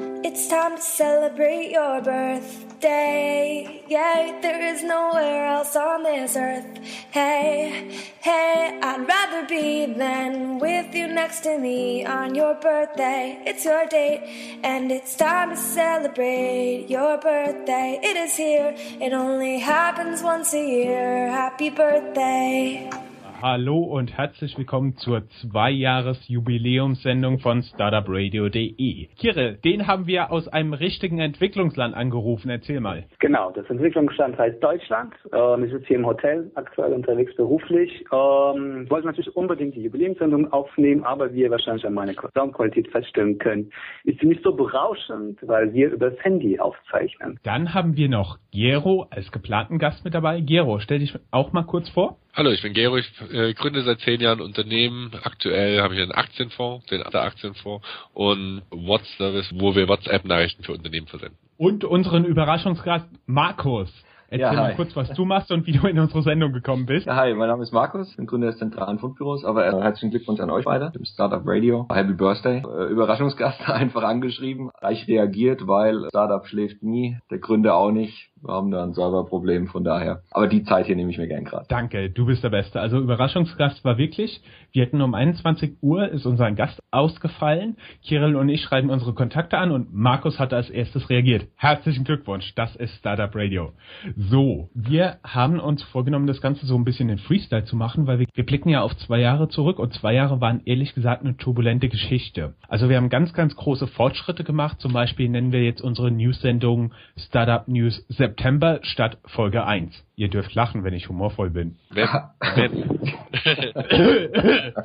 It's time to celebrate your birthday. Yeah, there is nowhere else on this earth. Hey, hey, I'd rather be than with you next to me on your birthday. It's your date, and it's time to celebrate your birthday. It is here, it only happens once a year. Happy birthday. Hallo und herzlich willkommen zur Zwei-Jahres-Jubiläumssendung von StartupRadio.de. Kirill, den haben wir aus einem richtigen Entwicklungsland angerufen. Erzähl mal. Genau, das Entwicklungsland heißt Deutschland. Ähm, ich sitze hier im Hotel, aktuell unterwegs beruflich. Ähm, ich wollte natürlich unbedingt die Jubiläumssendung aufnehmen, aber wie ihr wahrscheinlich an meiner Soundqualität feststellen könnt, ist sie nicht so berauschend, weil wir übers Handy aufzeichnen. Dann haben wir noch Gero als geplanten Gast mit dabei. Gero, stell dich auch mal kurz vor. Hallo, ich bin Gero, ich äh, gründe seit zehn Jahren Unternehmen. Aktuell habe ich einen Aktienfonds, den Aktienfonds und WhatsApp, wo wir WhatsApp-Nachrichten für Unternehmen versenden. Und unseren Überraschungsgast Markus. Erzähl ja, mal kurz, was du machst und wie du in unsere Sendung gekommen bist. Ja, hi, mein Name ist Markus, bin Gründer des zentralen Fundbüros, aber äh, herzlichen Glückwunsch an euch beide, dem Startup Radio. Happy Birthday. Äh, Überraschungsgast einfach angeschrieben, gleich reagiert, weil Startup schläft nie, der Gründer auch nicht. Wir haben da ein Serverproblem, von daher. Aber die Zeit hier nehme ich mir gern gerade. Danke, du bist der Beste. Also Überraschungsgast war wirklich, wir hätten um 21 Uhr ist unser Gast ausgefallen. Kirill und ich schreiben unsere Kontakte an und Markus hat als erstes reagiert. Herzlichen Glückwunsch, das ist Startup Radio. So, wir haben uns vorgenommen, das Ganze so ein bisschen in Freestyle zu machen, weil wir, wir blicken ja auf zwei Jahre zurück und zwei Jahre waren ehrlich gesagt eine turbulente Geschichte. Also wir haben ganz, ganz große Fortschritte gemacht. Zum Beispiel nennen wir jetzt unsere News-Sendung Startup News September statt Folge 1. Ihr dürft lachen, wenn ich humorvoll bin. Wer, wenn.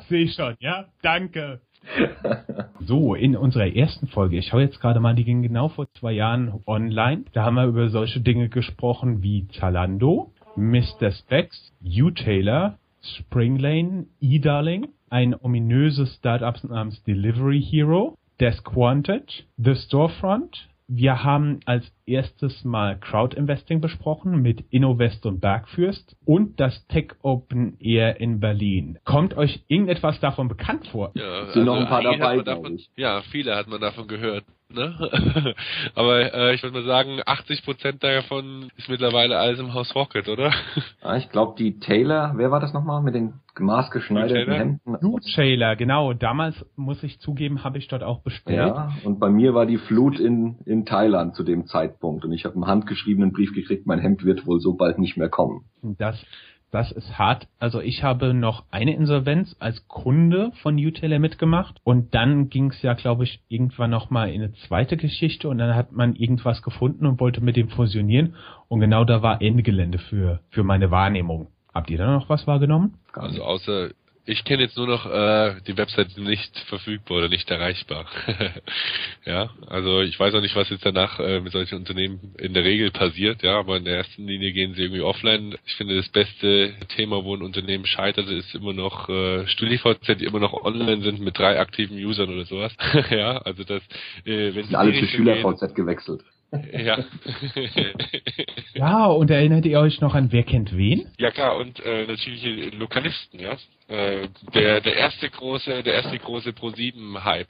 Sehe ich schon, ja? Danke. So, in unserer ersten Folge, ich schaue jetzt gerade mal, die ging genau vor zwei Jahren online. Da haben wir über solche Dinge gesprochen wie Zalando, Mr. Specs, U-Taylor, Springlane, E-Darling, ein ominöses Startup namens Delivery Hero, Desquantage, The Storefront, wir haben als erstes mal Crowd Investing besprochen mit Innovest und Bergfürst und das Tech Open Air in Berlin. Kommt euch irgendetwas davon bekannt vor? Ja, sind also noch ein paar dabei, davon, Ja, viele hat man davon gehört. Ne? Aber äh, ich würde mal sagen, 80 Prozent davon ist mittlerweile alles im Haus Rocket, oder? Ja, ich glaube, die Taylor, wer war das nochmal mit den maßgeschneiderten Hemden? Du Taylor, genau. Damals, muss ich zugeben, habe ich dort auch bestellt. Ja, und bei mir war die Flut in, in Thailand zu dem Zeitpunkt. Und ich habe einen handgeschriebenen Brief gekriegt, mein Hemd wird wohl so bald nicht mehr kommen. Das das ist hart. Also ich habe noch eine Insolvenz als Kunde von UTeller mitgemacht und dann ging es ja, glaube ich, irgendwann nochmal in eine zweite Geschichte und dann hat man irgendwas gefunden und wollte mit dem fusionieren und genau da war Ende Gelände für, für meine Wahrnehmung. Habt ihr da noch was wahrgenommen? Also außer ich kenne jetzt nur noch äh, die Website nicht verfügbar oder nicht erreichbar. ja, also ich weiß auch nicht, was jetzt danach äh, mit solchen Unternehmen in der Regel passiert, ja, aber in der ersten Linie gehen sie irgendwie offline. Ich finde, das beste Thema, wo ein Unternehmen scheitert, ist immer noch äh, StudiVZ, die immer noch online sind mit drei aktiven Usern oder sowas. ja, also das, äh, wenn sie alle zu SchülerVZ gewechselt. Ja. ja, und erinnert ihr euch noch an Wer kennt wen? Ja klar, und äh, natürlich Lokalisten, ja. Äh, der, der erste große, der erste große Pro7-Hype.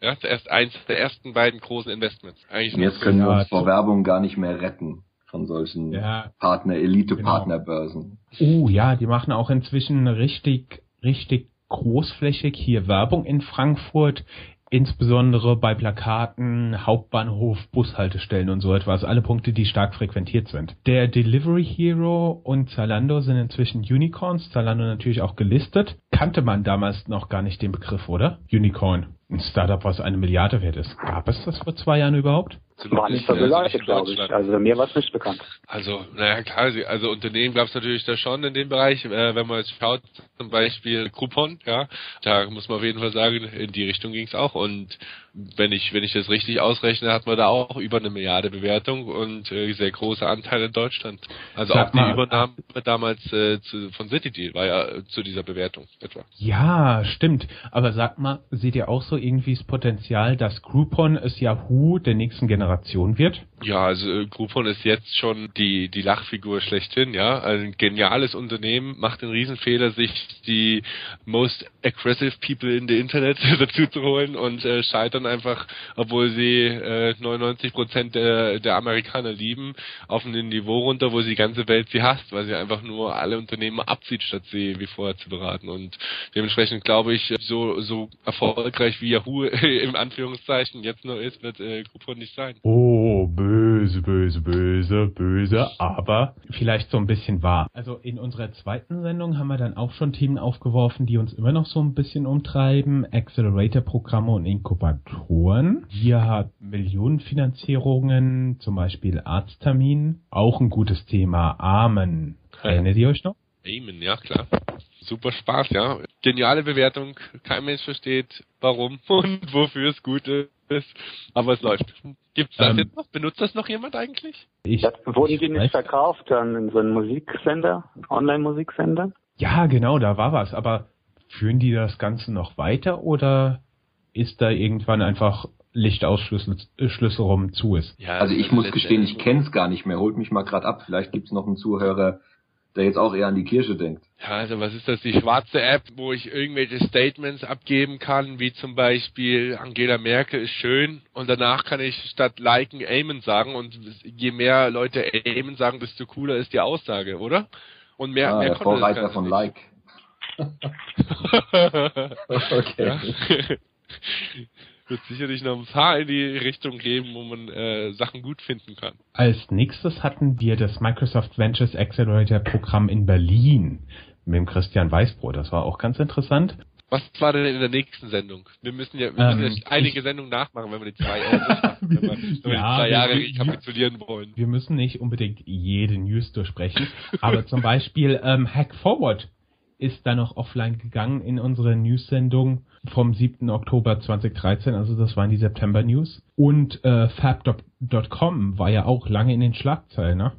Ja, zuerst eins der ersten beiden großen Investments. Eigentlich Jetzt können wir uns vor Werbung gar nicht mehr retten von solchen ja, Partner, Elite-Partnerbörsen. Genau. Oh ja, die machen auch inzwischen richtig, richtig großflächig hier Werbung in Frankfurt insbesondere bei Plakaten, Hauptbahnhof, Bushaltestellen und so etwas, alle Punkte, die stark frequentiert sind. Der Delivery Hero und Zalando sind inzwischen Unicorns, Zalando natürlich auch gelistet. Kannte man damals noch gar nicht den Begriff, oder? Unicorn. Ein Startup, was eine Milliarde wert ist. Gab es das vor zwei Jahren überhaupt? War nicht so geleitet, glaube ich. Also mir war es nicht bekannt. Also, naja, klar, also Unternehmen gab es natürlich da schon in dem Bereich. Äh, wenn man jetzt schaut, zum Beispiel Coupon, ja, da muss man auf jeden Fall sagen, in die Richtung ging es auch. Und wenn ich, wenn ich das richtig ausrechne, hat man da auch über eine Milliarde Bewertung und äh, sehr große Anteile in Deutschland. Also Sag auch die mal, Übernahme damals äh, zu, von CityDeal war ja äh, zu dieser Bewertung etwa. Ja, stimmt. Aber sag mal, seht ihr auch so irgendwie das Potenzial, dass Groupon es Yahoo der nächsten Generation wird? Ja, also äh, Groupon ist jetzt schon die, die Lachfigur schlechthin, ja. Ein geniales Unternehmen, macht den Riesenfehler, sich die most aggressive people in the Internet dazu zu holen und äh, scheitern einfach, obwohl sie äh, 99 Prozent der, der Amerikaner lieben, auf ein Niveau runter, wo sie die ganze Welt sie hasst, weil sie einfach nur alle Unternehmen abzieht, statt sie wie vorher zu beraten. Und dementsprechend glaube ich, so, so erfolgreich wie Yahoo im Anführungszeichen jetzt noch ist, wird äh, Groupon nicht sein. Oh, böse, böse, böse, böse, aber vielleicht so ein bisschen wahr. Also in unserer zweiten Sendung haben wir dann auch schon Themen aufgeworfen, die uns immer noch so ein bisschen umtreiben. Accelerator-Programme und Inkubatoren. Wir haben Millionenfinanzierungen, zum Beispiel Arzttermin. Auch ein gutes Thema. Amen. Erinnert ihr euch noch? Amen, ja klar. Super Spaß, ja. Geniale Bewertung. Kein Mensch versteht, warum und wofür es gut ist. Aber es läuft. Gibt's das Ähm, jetzt noch? Benutzt das noch jemand eigentlich? Ich, Das, wurden die ich nicht verkauft dann in so einen Musiksender, Online-Musiksender? Ja, genau, da war was. Aber führen die das Ganze noch weiter oder ist da irgendwann einfach Lichtausschlüssel äh, Schlüssel rum zu ist? Ja, Also ich muss gestehen, ich kenne es gar nicht mehr. Holt mich mal gerade ab. Vielleicht gibt's noch einen Zuhörer, der jetzt auch eher an die Kirche denkt. Ja, also was ist das? Die schwarze App, wo ich irgendwelche Statements abgeben kann, wie zum Beispiel Angela Merkel ist schön und danach kann ich statt liken Amen sagen und je mehr Leute Amen sagen, desto cooler ist die Aussage, oder? Und mehr, ah, mehr der Vorreiter von nicht. Like. Okay. Wird sicherlich noch ein paar in die Richtung geben, wo man äh, Sachen gut finden kann. Als nächstes hatten wir das Microsoft Ventures Accelerator Programm in Berlin mit dem Christian Weißbrot. Das war auch ganz interessant. Was war denn in der nächsten Sendung? Wir müssen ja, wir Ähm, müssen ja einige ich- Sendungen nachmachen, wenn wir die zwei, Jahre wenn wir, wenn wir Ja, die zwei Jahre wir- rekapitulieren wollen. Wir müssen nicht unbedingt jede News durchsprechen, aber zum Beispiel ähm, Hack Forward ist da noch offline gegangen in unsere News-Sendung vom 7. Oktober 2013, also das waren die September-News. Und äh, Fab.com war ja auch lange in den Schlagzeilen, ne?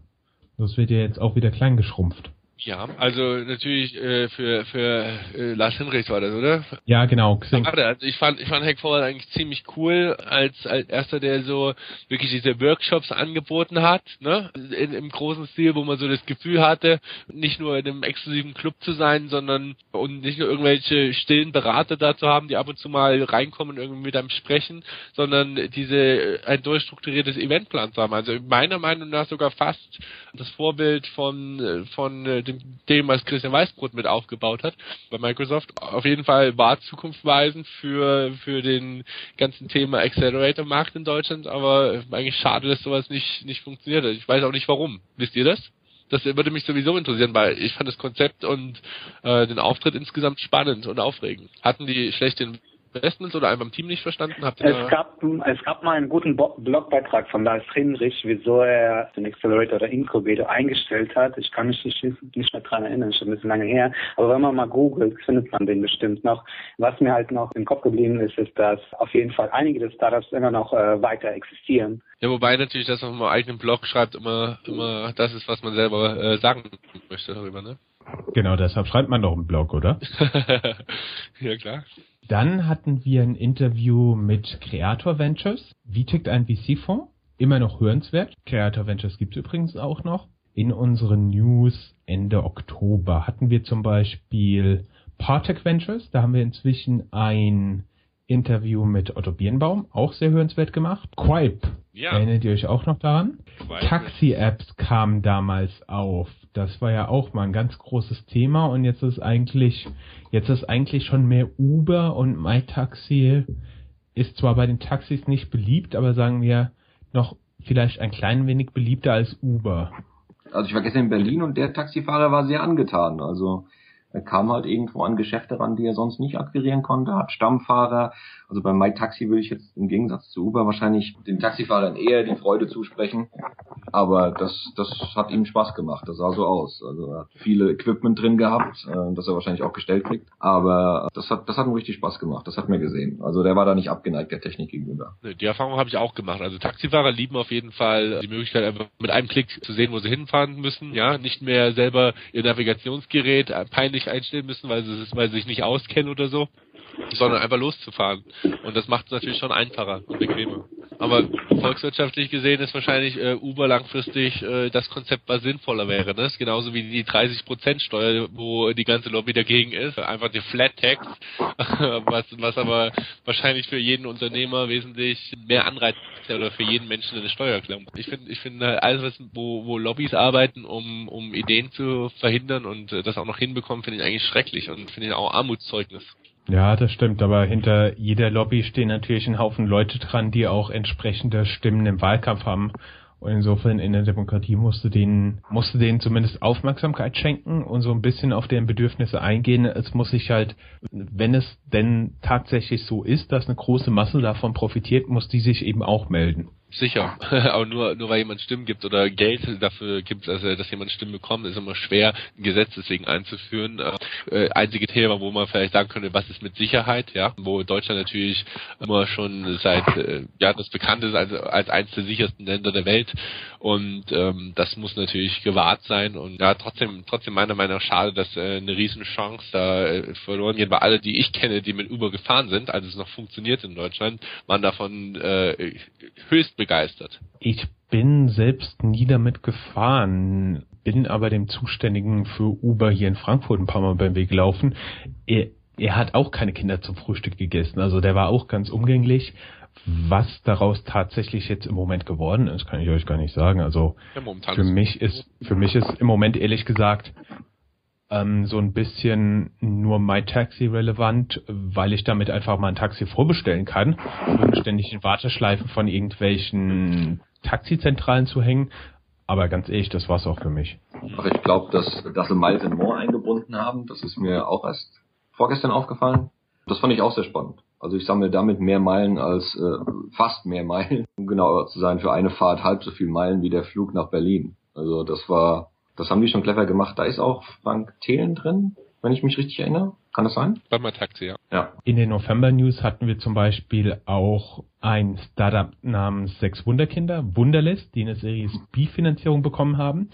Das wird ja jetzt auch wieder klein geschrumpft. Ja, also natürlich äh, für für äh, Lars Hinrichs war das, oder? Ja, genau. Schade, also ich fand ich fand Hack Forward eigentlich ziemlich cool als als erster, der so wirklich diese Workshops angeboten hat, ne? In, Im großen Stil, wo man so das Gefühl hatte, nicht nur in einem exklusiven Club zu sein, sondern und nicht nur irgendwelche stillen Berater da zu haben, die ab und zu mal reinkommen und irgendwie mit einem sprechen, sondern diese äh, ein durchstrukturiertes Eventplan zu haben. Also meiner Meinung nach sogar fast das Vorbild von äh, von äh, dem, dem was Christian Weißbrot mit aufgebaut hat bei Microsoft. Auf jeden Fall war zukunftsweisend für für den ganzen Thema Accelerator Markt in Deutschland, aber eigentlich schade, dass sowas nicht nicht funktioniert hat. Ich weiß auch nicht warum. Wisst ihr das? Das würde mich sowieso interessieren, weil ich fand das Konzept und äh, den Auftritt insgesamt spannend und aufregend. Hatten die schlechte Investments oder einfach im Team nicht verstanden? Habt ihr Es gab, es gab mal einen guten Bo Blogbeitrag von Lars Hinrich, wieso er den Accelerator oder Incubator eingestellt hat. Ich kann mich nicht, nicht mehr dran erinnern, schon ein bisschen lange her. Aber wenn man mal googelt, findet man den bestimmt noch. Was mir halt noch im Kopf geblieben ist, ist, dass auf jeden Fall einige der Startups immer noch äh, weiter existieren. Ja, wobei natürlich das auf einem eigenen Blog schreibt immer immer das ist, was man selber äh, sagen möchte darüber, ne? Genau, deshalb schreibt man doch einen Blog, oder? ja klar. Dann hatten wir ein Interview mit Creator Ventures. Wie tickt ein VC-Fonds? Immer noch hörenswert. Creator Ventures gibt es übrigens auch noch. In unseren News Ende Oktober hatten wir zum Beispiel Partech Ventures. Da haben wir inzwischen ein Interview mit Otto Birnbaum, auch sehr hörenswert gemacht. Quipe, Ja. erinnert ihr euch auch noch daran? Taxi-Apps kamen damals auf. Das war ja auch mal ein ganz großes Thema und jetzt ist eigentlich, jetzt ist eigentlich schon mehr Uber und MyTaxi ist zwar bei den Taxis nicht beliebt, aber sagen wir noch vielleicht ein klein wenig beliebter als Uber. Also ich war gestern in Berlin und der Taxifahrer war sehr angetan. Also er kam halt irgendwo an Geschäfte ran, die er sonst nicht akquirieren konnte, hat Stammfahrer. Also bei MyTaxi würde ich jetzt im Gegensatz zu Uber wahrscheinlich den Taxifahrern eher die Freude zusprechen. Aber das, das hat ihm Spaß gemacht. Das sah so aus. Also er hat viele Equipment drin gehabt, äh, das er wahrscheinlich auch gestellt kriegt. Aber das hat, das hat ihm richtig Spaß gemacht. Das hat mir gesehen. Also der war da nicht abgeneigt der Technik gegenüber. Die Erfahrung habe ich auch gemacht. Also Taxifahrer lieben auf jeden Fall die Möglichkeit, einfach mit einem Klick zu sehen, wo sie hinfahren müssen. Ja, nicht mehr selber ihr Navigationsgerät äh, peinlich einstellen müssen, weil sie, weil sie sich nicht auskennen oder so, sondern einfach loszufahren. Und das macht es natürlich schon einfacher und bequemer. Aber volkswirtschaftlich gesehen ist wahrscheinlich äh, Uber langfristig äh, das Konzept, was sinnvoller wäre. Ne? Ist genauso wie die 30% Steuer, wo die ganze Lobby dagegen ist. Einfach die Flat Tax, was, was aber wahrscheinlich für jeden Unternehmer wesentlich mehr Anreiz oder für jeden Menschen eine Steuererklärung. Ich finde, ich finde alles, was, wo, wo Lobbys arbeiten, um, um Ideen zu verhindern und äh, das auch noch hinbekommen, finde ich eigentlich schrecklich und finde ich auch Armutszeugnis. Ja, das stimmt, aber hinter jeder Lobby stehen natürlich ein Haufen Leute dran, die auch entsprechende Stimmen im Wahlkampf haben. Und insofern in der Demokratie musste denen, musste denen zumindest Aufmerksamkeit schenken und so ein bisschen auf deren Bedürfnisse eingehen. Es muss sich halt, wenn es denn tatsächlich so ist, dass eine große Masse davon profitiert, muss die sich eben auch melden. Sicher, aber nur, nur weil jemand Stimmen gibt oder Geld dafür gibt, also dass jemand Stimmen bekommt, ist immer schwer, ein Gesetz deswegen einzuführen. Äh, einzige Thema, wo man vielleicht sagen könnte, was ist mit Sicherheit, ja, wo Deutschland natürlich immer schon seit, äh, ja, das bekannt ist als, als eines der sichersten Länder der Welt und ähm, das muss natürlich gewahrt sein und ja, trotzdem, trotzdem meiner Meinung nach schade, dass äh, eine riesen Chance da äh, verloren geht, weil alle, die ich kenne, die mit Uber gefahren sind, als es noch funktioniert in Deutschland, waren davon äh, höchst. Ich bin selbst nie damit gefahren, bin aber dem Zuständigen für Uber hier in Frankfurt ein paar Mal beim Weg gelaufen. Er, er hat auch keine Kinder zum Frühstück gegessen, also der war auch ganz umgänglich. Was daraus tatsächlich jetzt im Moment geworden ist, kann ich euch gar nicht sagen. Also ja, für mich ist für mich ist im Moment ehrlich gesagt ähm, so ein bisschen nur MyTaxi relevant, weil ich damit einfach mal ein Taxi vorbestellen kann, ohne ständig in Warteschleifen von irgendwelchen Taxizentralen zu hängen. Aber ganz ehrlich, das war's auch für mich. Aber ich glaube, dass, dass sie Miles and More eingebunden haben, das ist mir auch erst vorgestern aufgefallen. Das fand ich auch sehr spannend. Also ich sammle damit mehr Meilen als äh, fast mehr Meilen, um genauer zu sein, für eine Fahrt halb so viel Meilen wie der Flug nach Berlin. Also das war das haben die schon clever gemacht. Da ist auch Frank Thelen drin, wenn ich mich richtig erinnere. Kann das sein? Bei Taxi, ja. ja. In den November News hatten wir zum Beispiel auch ein Startup namens Sechs Wunderkinder, Wunderlist, die eine Series B Finanzierung bekommen haben.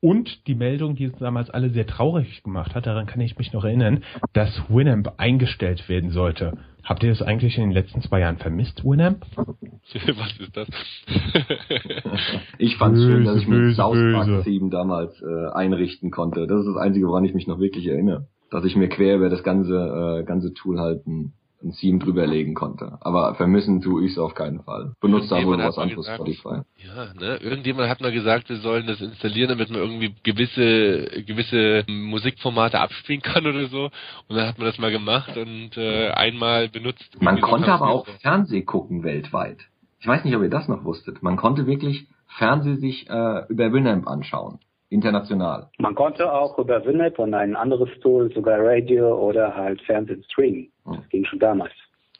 Und die Meldung, die uns damals alle sehr traurig gemacht hat, daran kann ich mich noch erinnern, dass Winamp eingestellt werden sollte. Habt ihr das eigentlich in den letzten zwei Jahren vermisst, Winamp? Was ist das? ich fand es schön, dass ich mit South Park 7 damals äh, einrichten konnte. Das ist das Einzige, woran ich mich noch wirklich erinnere. Dass ich mir quer über das ganze, äh, ganze Tool halt ein, ein Theme drüberlegen konnte. Aber vermissen tue ich es auf keinen Fall. Benutzt da wohl was anderes gesagt, Spotify. Ja, ne? Irgendjemand hat mal gesagt, wir sollen das installieren, damit man irgendwie gewisse gewisse Musikformate abspielen kann oder so. Und dann hat man das mal gemacht und äh, einmal benutzt. Man konnte aber auch Fernseh gucken weltweit. Ich weiß nicht, ob ihr das noch wusstet. Man konnte wirklich Fernseh sich äh, über Winamp anschauen. International. Man konnte auch über Winamp und ein anderes Tool, sogar Radio oder halt Fernsehen streamen. Das hm. ging schon damals.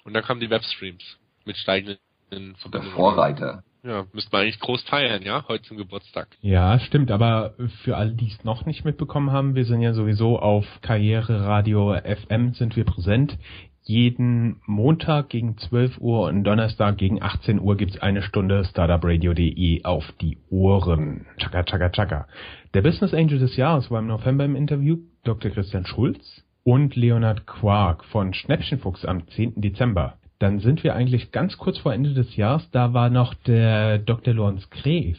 Und dann kamen die Webstreams mit steigenden Der Vorreiter. Ja, müsste man eigentlich groß feiern, ja, heute zum Geburtstag. Ja, stimmt, aber für alle, die es noch nicht mitbekommen haben, wir sind ja sowieso auf Karriere Radio FM sind wir präsent jeden Montag gegen 12 Uhr und Donnerstag gegen 18 Uhr gibt's eine Stunde startupradio.de auf die Ohren. Chaka, chaka, chaka. Der Business Angel des Jahres war im November im Interview Dr. Christian Schulz und Leonard Quark von Schnäppchenfuchs am 10. Dezember. Dann sind wir eigentlich ganz kurz vor Ende des Jahres, da war noch der Dr. Lorenz Gref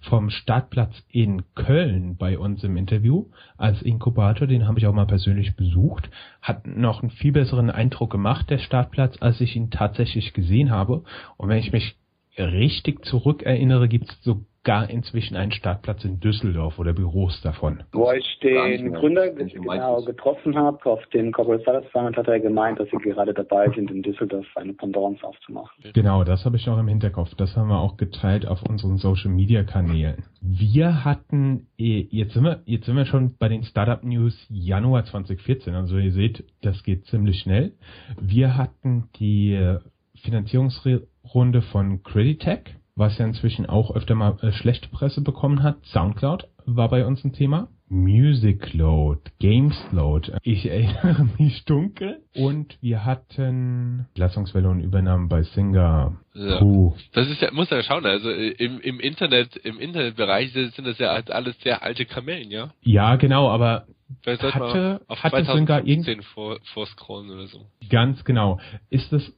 vom Startplatz in Köln bei uns im Interview als Inkubator. Den habe ich auch mal persönlich besucht. Hat noch einen viel besseren Eindruck gemacht, der Startplatz, als ich ihn tatsächlich gesehen habe. Und wenn ich mich richtig zurückerinnere, gibt es so gar inzwischen einen Startplatz in Düsseldorf oder Büros davon. Wo ich den Gründer genau getroffen habe, auf dem Corporate Startup Summit, hat er gemeint, dass sie gerade dabei sind, in Düsseldorf eine Pendance aufzumachen. Genau, das habe ich noch im Hinterkopf. Das haben wir auch geteilt auf unseren Social Media Kanälen. Wir hatten, eh, jetzt sind wir, jetzt sind wir schon bei den Startup News Januar 2014. Also ihr seht, das geht ziemlich schnell. Wir hatten die Finanzierungsrunde von Creditech was ja inzwischen auch öfter mal äh, schlechte Presse bekommen hat. Soundcloud war bei uns ein Thema. Musicload, Gamesload, ich erinnere mich dunkel. Und wir hatten Lassungswelle und Übernahmen bei Singer. Ja. Puh. Das ist ja, muss ja schauen, also äh, im, im Internet, im Internetbereich sind das ja alles sehr alte Kamellen, ja? Ja, genau, aber Vielleicht hatte, auf hatte Singer irgend vor, vorscrollen oder so. Ganz genau. Ist es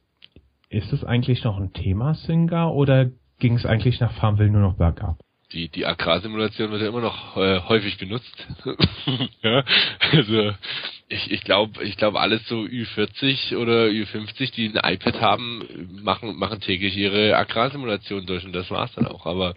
ist es eigentlich noch ein Thema Singer oder ging es eigentlich nach Farmville nur noch bergab die, die Agrarsimulation wird ja immer noch äh, häufig benutzt. ja, also ich, ich glaube, ich glaube alles so Ü40 oder Ü50, die ein iPad haben, machen, machen täglich ihre Agrarsimulation durch und das war's dann auch. Aber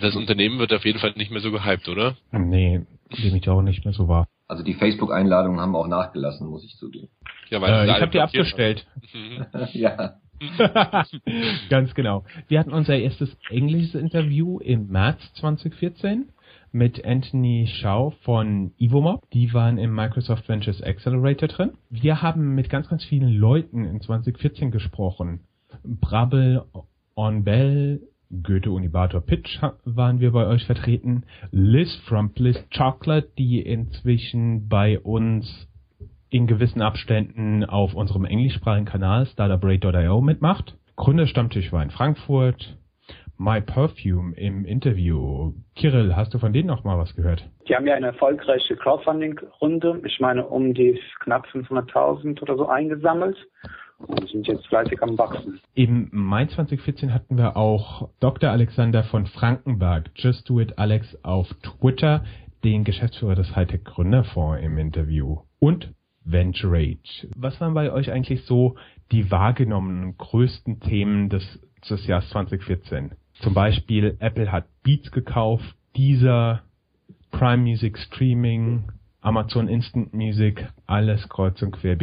das Unternehmen wird auf jeden Fall nicht mehr so gehypt, oder? Nee, dem ich auch nicht mehr so war. Also die Facebook-Einladungen haben auch nachgelassen, muss ich zugeben. Ja, weil äh, ich habe die abgestellt. ja. Ganz genau. Wir hatten unser erstes englisches Interview im März 2014 mit Anthony Shaw von Evomob. Die waren im Microsoft Ventures Accelerator drin. Wir haben mit ganz, ganz vielen Leuten in 2014 gesprochen. Brabbel, On Bell, Goethe Unibator Pitch waren wir bei euch vertreten. Liz from Bliss Chocolate, die inzwischen bei uns in gewissen Abständen auf unserem englischsprachigen Kanal startuprate.io mitmacht. Gründerstammtisch war in Frankfurt. My Perfume im Interview. Kirill, hast du von denen noch mal was gehört? Die haben ja eine erfolgreiche Crowdfunding-Runde. Ich meine, um die knapp 500.000 oder so eingesammelt und sind jetzt fleißig am Wachsen. Im Mai 2014 hatten wir auch Dr. Alexander von Frankenberg, Just Do It Alex auf Twitter, den Geschäftsführer des Hightech Gründerfonds im Interview. Und Venturate. Was waren bei euch eigentlich so die wahrgenommenen größten Themen des, des Jahres 2014? Zum Beispiel Apple hat Beats gekauft, dieser Prime Music Streaming, Amazon Instant Music, alles kreuz und quer,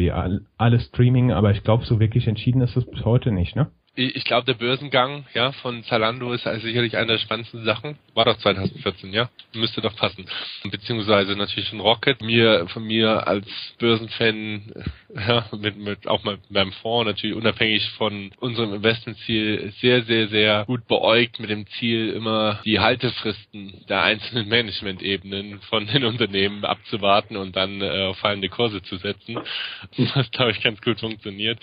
alles Streaming, aber ich glaube, so wirklich entschieden ist es bis heute nicht, ne? Ich glaube, der Börsengang ja, von Zalando ist also sicherlich eine der spannendsten Sachen. War doch 2014, ja? Müsste doch passen. Beziehungsweise natürlich ein Rocket. Mir, von mir als Börsenfan, ja, mit, mit auch mal beim Fonds natürlich unabhängig von unserem Investmentziel sehr, sehr, sehr gut beäugt mit dem Ziel, immer die Haltefristen der einzelnen Management-Ebenen von den Unternehmen abzuwarten und dann äh, auf fallende Kurse zu setzen. Was, glaube ich, ganz gut funktioniert.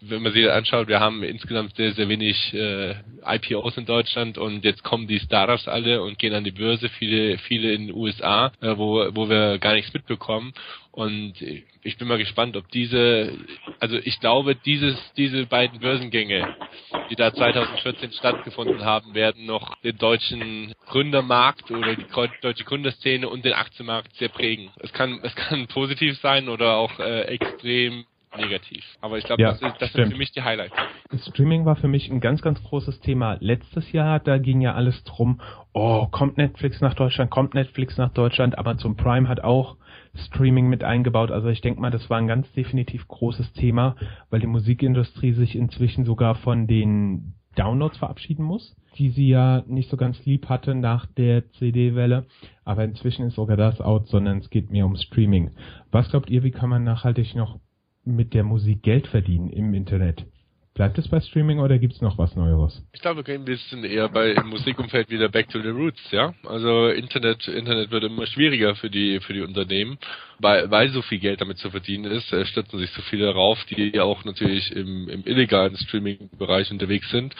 Wenn man sich das anschaut, wir haben insgesamt sehr, sehr wenig äh, IPOs in Deutschland und jetzt kommen die Startups alle und gehen an die Börse, viele, viele in den USA, äh, wo, wo wir gar nichts mitbekommen. Und ich bin mal gespannt, ob diese, also ich glaube, dieses, diese beiden Börsengänge, die da 2014 stattgefunden haben, werden noch den deutschen Gründermarkt oder die deutsche Gründerszene und den Aktienmarkt sehr prägen. Es kann, es kann positiv sein oder auch äh, extrem negativ. Aber ich glaube, ja, das, ist, das sind für mich die Highlights. Streaming war für mich ein ganz, ganz großes Thema letztes Jahr. Da ging ja alles drum, oh, kommt Netflix nach Deutschland, kommt Netflix nach Deutschland. Amazon Prime hat auch Streaming mit eingebaut. Also ich denke mal, das war ein ganz definitiv großes Thema, weil die Musikindustrie sich inzwischen sogar von den Downloads verabschieden muss, die sie ja nicht so ganz lieb hatte nach der CD-Welle. Aber inzwischen ist sogar das out, sondern es geht mehr um Streaming. Was glaubt ihr, wie kann man nachhaltig noch mit der Musik Geld verdienen im Internet. Bleibt es bei Streaming oder gibt's noch was Neueres? Ich glaube, wir gehen ein bisschen eher bei im Musikumfeld wieder back to the roots, ja. Also Internet, Internet wird immer schwieriger für die für die Unternehmen, weil weil so viel Geld damit zu verdienen ist, äh, stürzen sich so viele darauf, die auch natürlich im, im illegalen Streaming-Bereich unterwegs sind.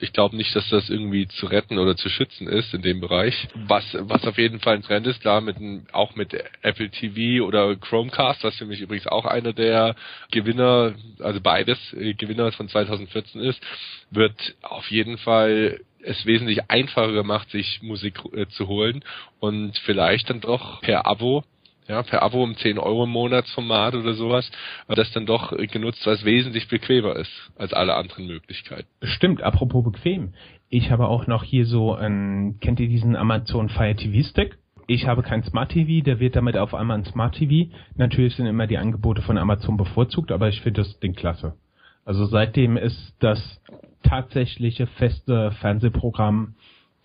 Ich glaube nicht, dass das irgendwie zu retten oder zu schützen ist in dem Bereich. Was was auf jeden Fall ein Trend ist, klar mit auch mit Apple TV oder Chromecast, was für mich übrigens auch einer der Gewinner, also beides äh, Gewinner von 2014 ist, wird auf jeden Fall es wesentlich einfacher gemacht, sich Musik äh, zu holen und vielleicht dann doch per Abo ja, per Abo um 10 Euro im Monatsformat oder sowas, das dann doch genutzt, was wesentlich bequemer ist als alle anderen Möglichkeiten. Stimmt, apropos bequem. Ich habe auch noch hier so ein, kennt ihr diesen Amazon Fire TV Stick? Ich habe kein Smart TV, der wird damit auf einmal ein Smart TV. Natürlich sind immer die Angebote von Amazon bevorzugt, aber ich finde das Ding klasse. Also seitdem ist das tatsächliche feste Fernsehprogramm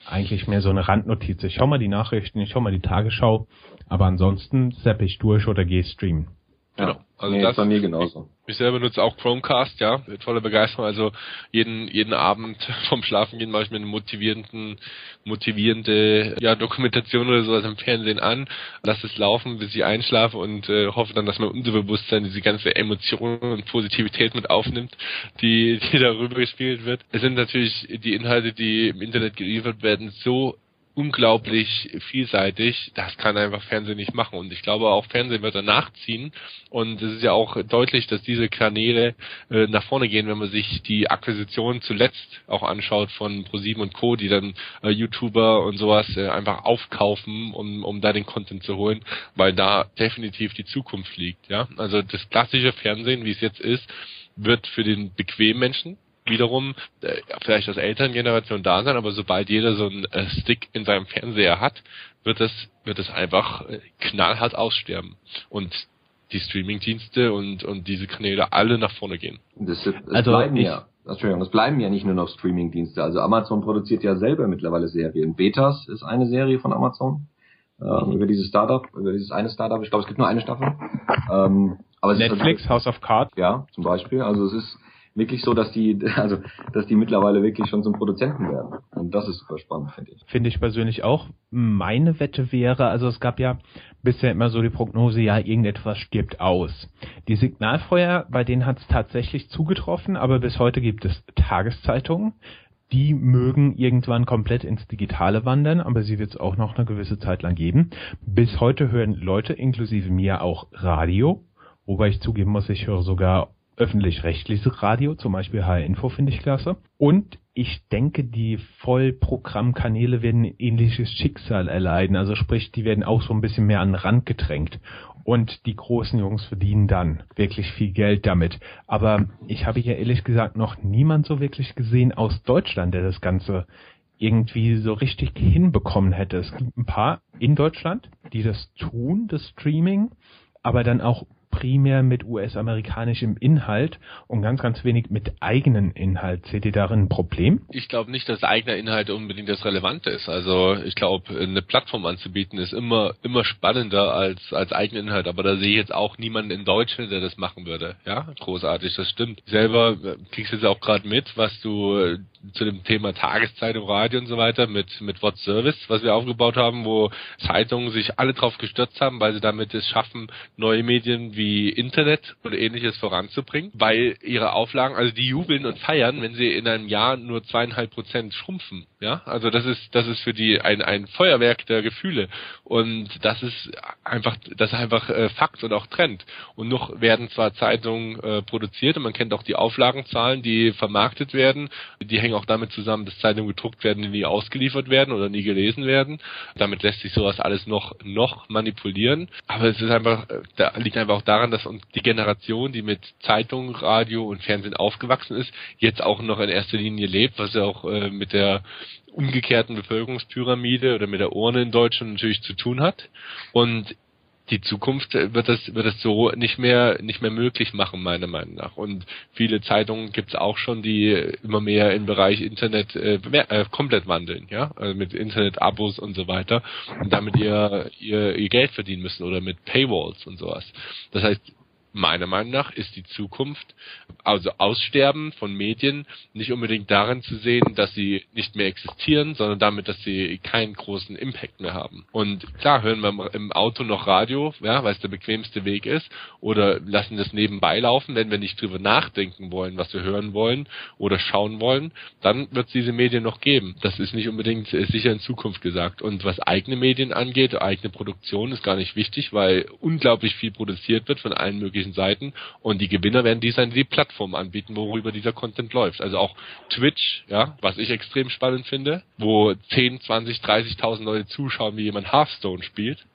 eigentlich mehr so eine Randnotiz. Ich schau mal die Nachrichten, ich schau mal die Tagesschau, aber ansonsten zapp ich durch oder gehe streamen. Genau. Also nee, das bei mir genauso. Ich selber nutze auch Chromecast, ja, mit voller Begeisterung. Also jeden jeden Abend vom Schlafengehen mache ich mir eine motivierenden, motivierende ja, Dokumentation oder sowas im Fernsehen an, lasse es laufen, bis ich einschlafe und äh, hoffe dann, dass mein Unterbewusstsein diese ganze Emotion und Positivität mit aufnimmt, die die darüber gespielt wird. Es sind natürlich die Inhalte, die im Internet geliefert werden, so unglaublich vielseitig. Das kann einfach Fernsehen nicht machen. Und ich glaube, auch Fernsehen wird danach ziehen. Und es ist ja auch deutlich, dass diese Kanäle äh, nach vorne gehen, wenn man sich die Akquisition zuletzt auch anschaut von ProSieben und Co., die dann äh, YouTuber und sowas äh, einfach aufkaufen, um, um da den Content zu holen, weil da definitiv die Zukunft liegt. Ja, also das klassische Fernsehen, wie es jetzt ist, wird für den bequemen Menschen wiederum äh, vielleicht aus älteren Generationen da sein, aber sobald jeder so einen äh, Stick in seinem Fernseher hat, wird es wird es einfach äh, knallhart aussterben und die Streamingdienste und und diese Kanäle alle nach vorne gehen. Das, das also bleiben ja Entschuldigung, es bleiben ja nicht nur noch Streamingdienste. Also Amazon produziert ja selber mittlerweile Serien. Betas ist eine Serie von Amazon ähm, über dieses Startup, über dieses eine Startup. Ich glaube, es gibt nur eine Staffel. Ähm, aber Netflix, also, House of Cards. Ja, zum Beispiel. Also es ist wirklich so, dass die, also, dass die mittlerweile wirklich schon zum Produzenten werden. Und das ist super spannend, finde ich. Finde ich persönlich auch. Meine Wette wäre, also es gab ja bisher immer so die Prognose, ja, irgendetwas stirbt aus. Die Signalfeuer, bei denen hat es tatsächlich zugetroffen, aber bis heute gibt es Tageszeitungen. Die mögen irgendwann komplett ins Digitale wandern, aber sie wird es auch noch eine gewisse Zeit lang geben. Bis heute hören Leute, inklusive mir, auch Radio. Wobei ich zugeben muss, ich höre sogar öffentlich-rechtliches Radio, zum Beispiel HR Info finde ich klasse. Und ich denke, die Vollprogrammkanäle werden ein ähnliches Schicksal erleiden. Also sprich, die werden auch so ein bisschen mehr an den Rand gedrängt. Und die großen Jungs verdienen dann wirklich viel Geld damit. Aber ich habe hier ehrlich gesagt noch niemand so wirklich gesehen aus Deutschland, der das Ganze irgendwie so richtig hinbekommen hätte. Es gibt ein paar in Deutschland, die das tun, das Streaming, aber dann auch primär mit US-amerikanischem Inhalt und ganz, ganz wenig mit eigenen Inhalt. Seht ihr darin ein Problem? Ich glaube nicht, dass eigener Inhalt unbedingt das Relevante ist. Also ich glaube, eine Plattform anzubieten ist immer immer spannender als als eigener Inhalt. Aber da sehe ich jetzt auch niemanden in Deutschland, der das machen würde. Ja, großartig, das stimmt. Selber äh, kriegst du jetzt auch gerade mit, was du äh, zu dem Thema Tageszeitung, Radio und so weiter mit mit What Service, was wir aufgebaut haben, wo Zeitungen sich alle drauf gestürzt haben, weil sie damit es schaffen, neue Medien wie Internet oder ähnliches voranzubringen, weil ihre Auflagen, also die jubeln und feiern, wenn sie in einem Jahr nur zweieinhalb Prozent schrumpfen. Ja, also das ist, das ist für die ein, ein Feuerwerk der Gefühle. Und das ist einfach, das ist einfach äh, Fakt und auch Trend. Und noch werden zwar Zeitungen äh, produziert und man kennt auch die Auflagenzahlen, die vermarktet werden. Die hängen auch damit zusammen, dass Zeitungen gedruckt werden, die nie ausgeliefert werden oder nie gelesen werden. Damit lässt sich sowas alles noch, noch manipulieren. Aber es ist einfach, äh, da liegt einfach auch daran, dass uns die Generation, die mit Zeitung, Radio und Fernsehen aufgewachsen ist, jetzt auch noch in erster Linie lebt, was ja auch äh, mit der umgekehrten Bevölkerungspyramide oder mit der Urne in Deutschland natürlich zu tun hat. Und die Zukunft wird das wird es so nicht mehr nicht mehr möglich machen meiner Meinung nach. Und viele Zeitungen gibt es auch schon die immer mehr im Bereich Internet äh, äh, komplett wandeln ja? Also mit Internet Abos und so weiter. Und damit ihr, ihr ihr Geld verdienen müssen oder mit Paywalls und sowas. Das heißt meiner Meinung nach ist die Zukunft, also Aussterben von Medien, nicht unbedingt darin zu sehen, dass sie nicht mehr existieren, sondern damit, dass sie keinen großen Impact mehr haben. Und klar hören wir im Auto noch Radio, ja, weil es der bequemste Weg ist, oder lassen das nebenbei laufen, wenn wir nicht drüber nachdenken wollen, was wir hören wollen oder schauen wollen, dann wird es diese Medien noch geben. Das ist nicht unbedingt sicher in Zukunft gesagt. Und was eigene Medien angeht, eigene Produktion ist gar nicht wichtig, weil unglaublich viel produziert wird von allen möglichen möglichen Seiten und die Gewinner werden die sein, die Plattform anbieten, worüber dieser Content läuft. Also auch Twitch, ja, was ich extrem spannend finde, wo 10, 20, 30.000 Leute zuschauen, wie jemand Hearthstone spielt.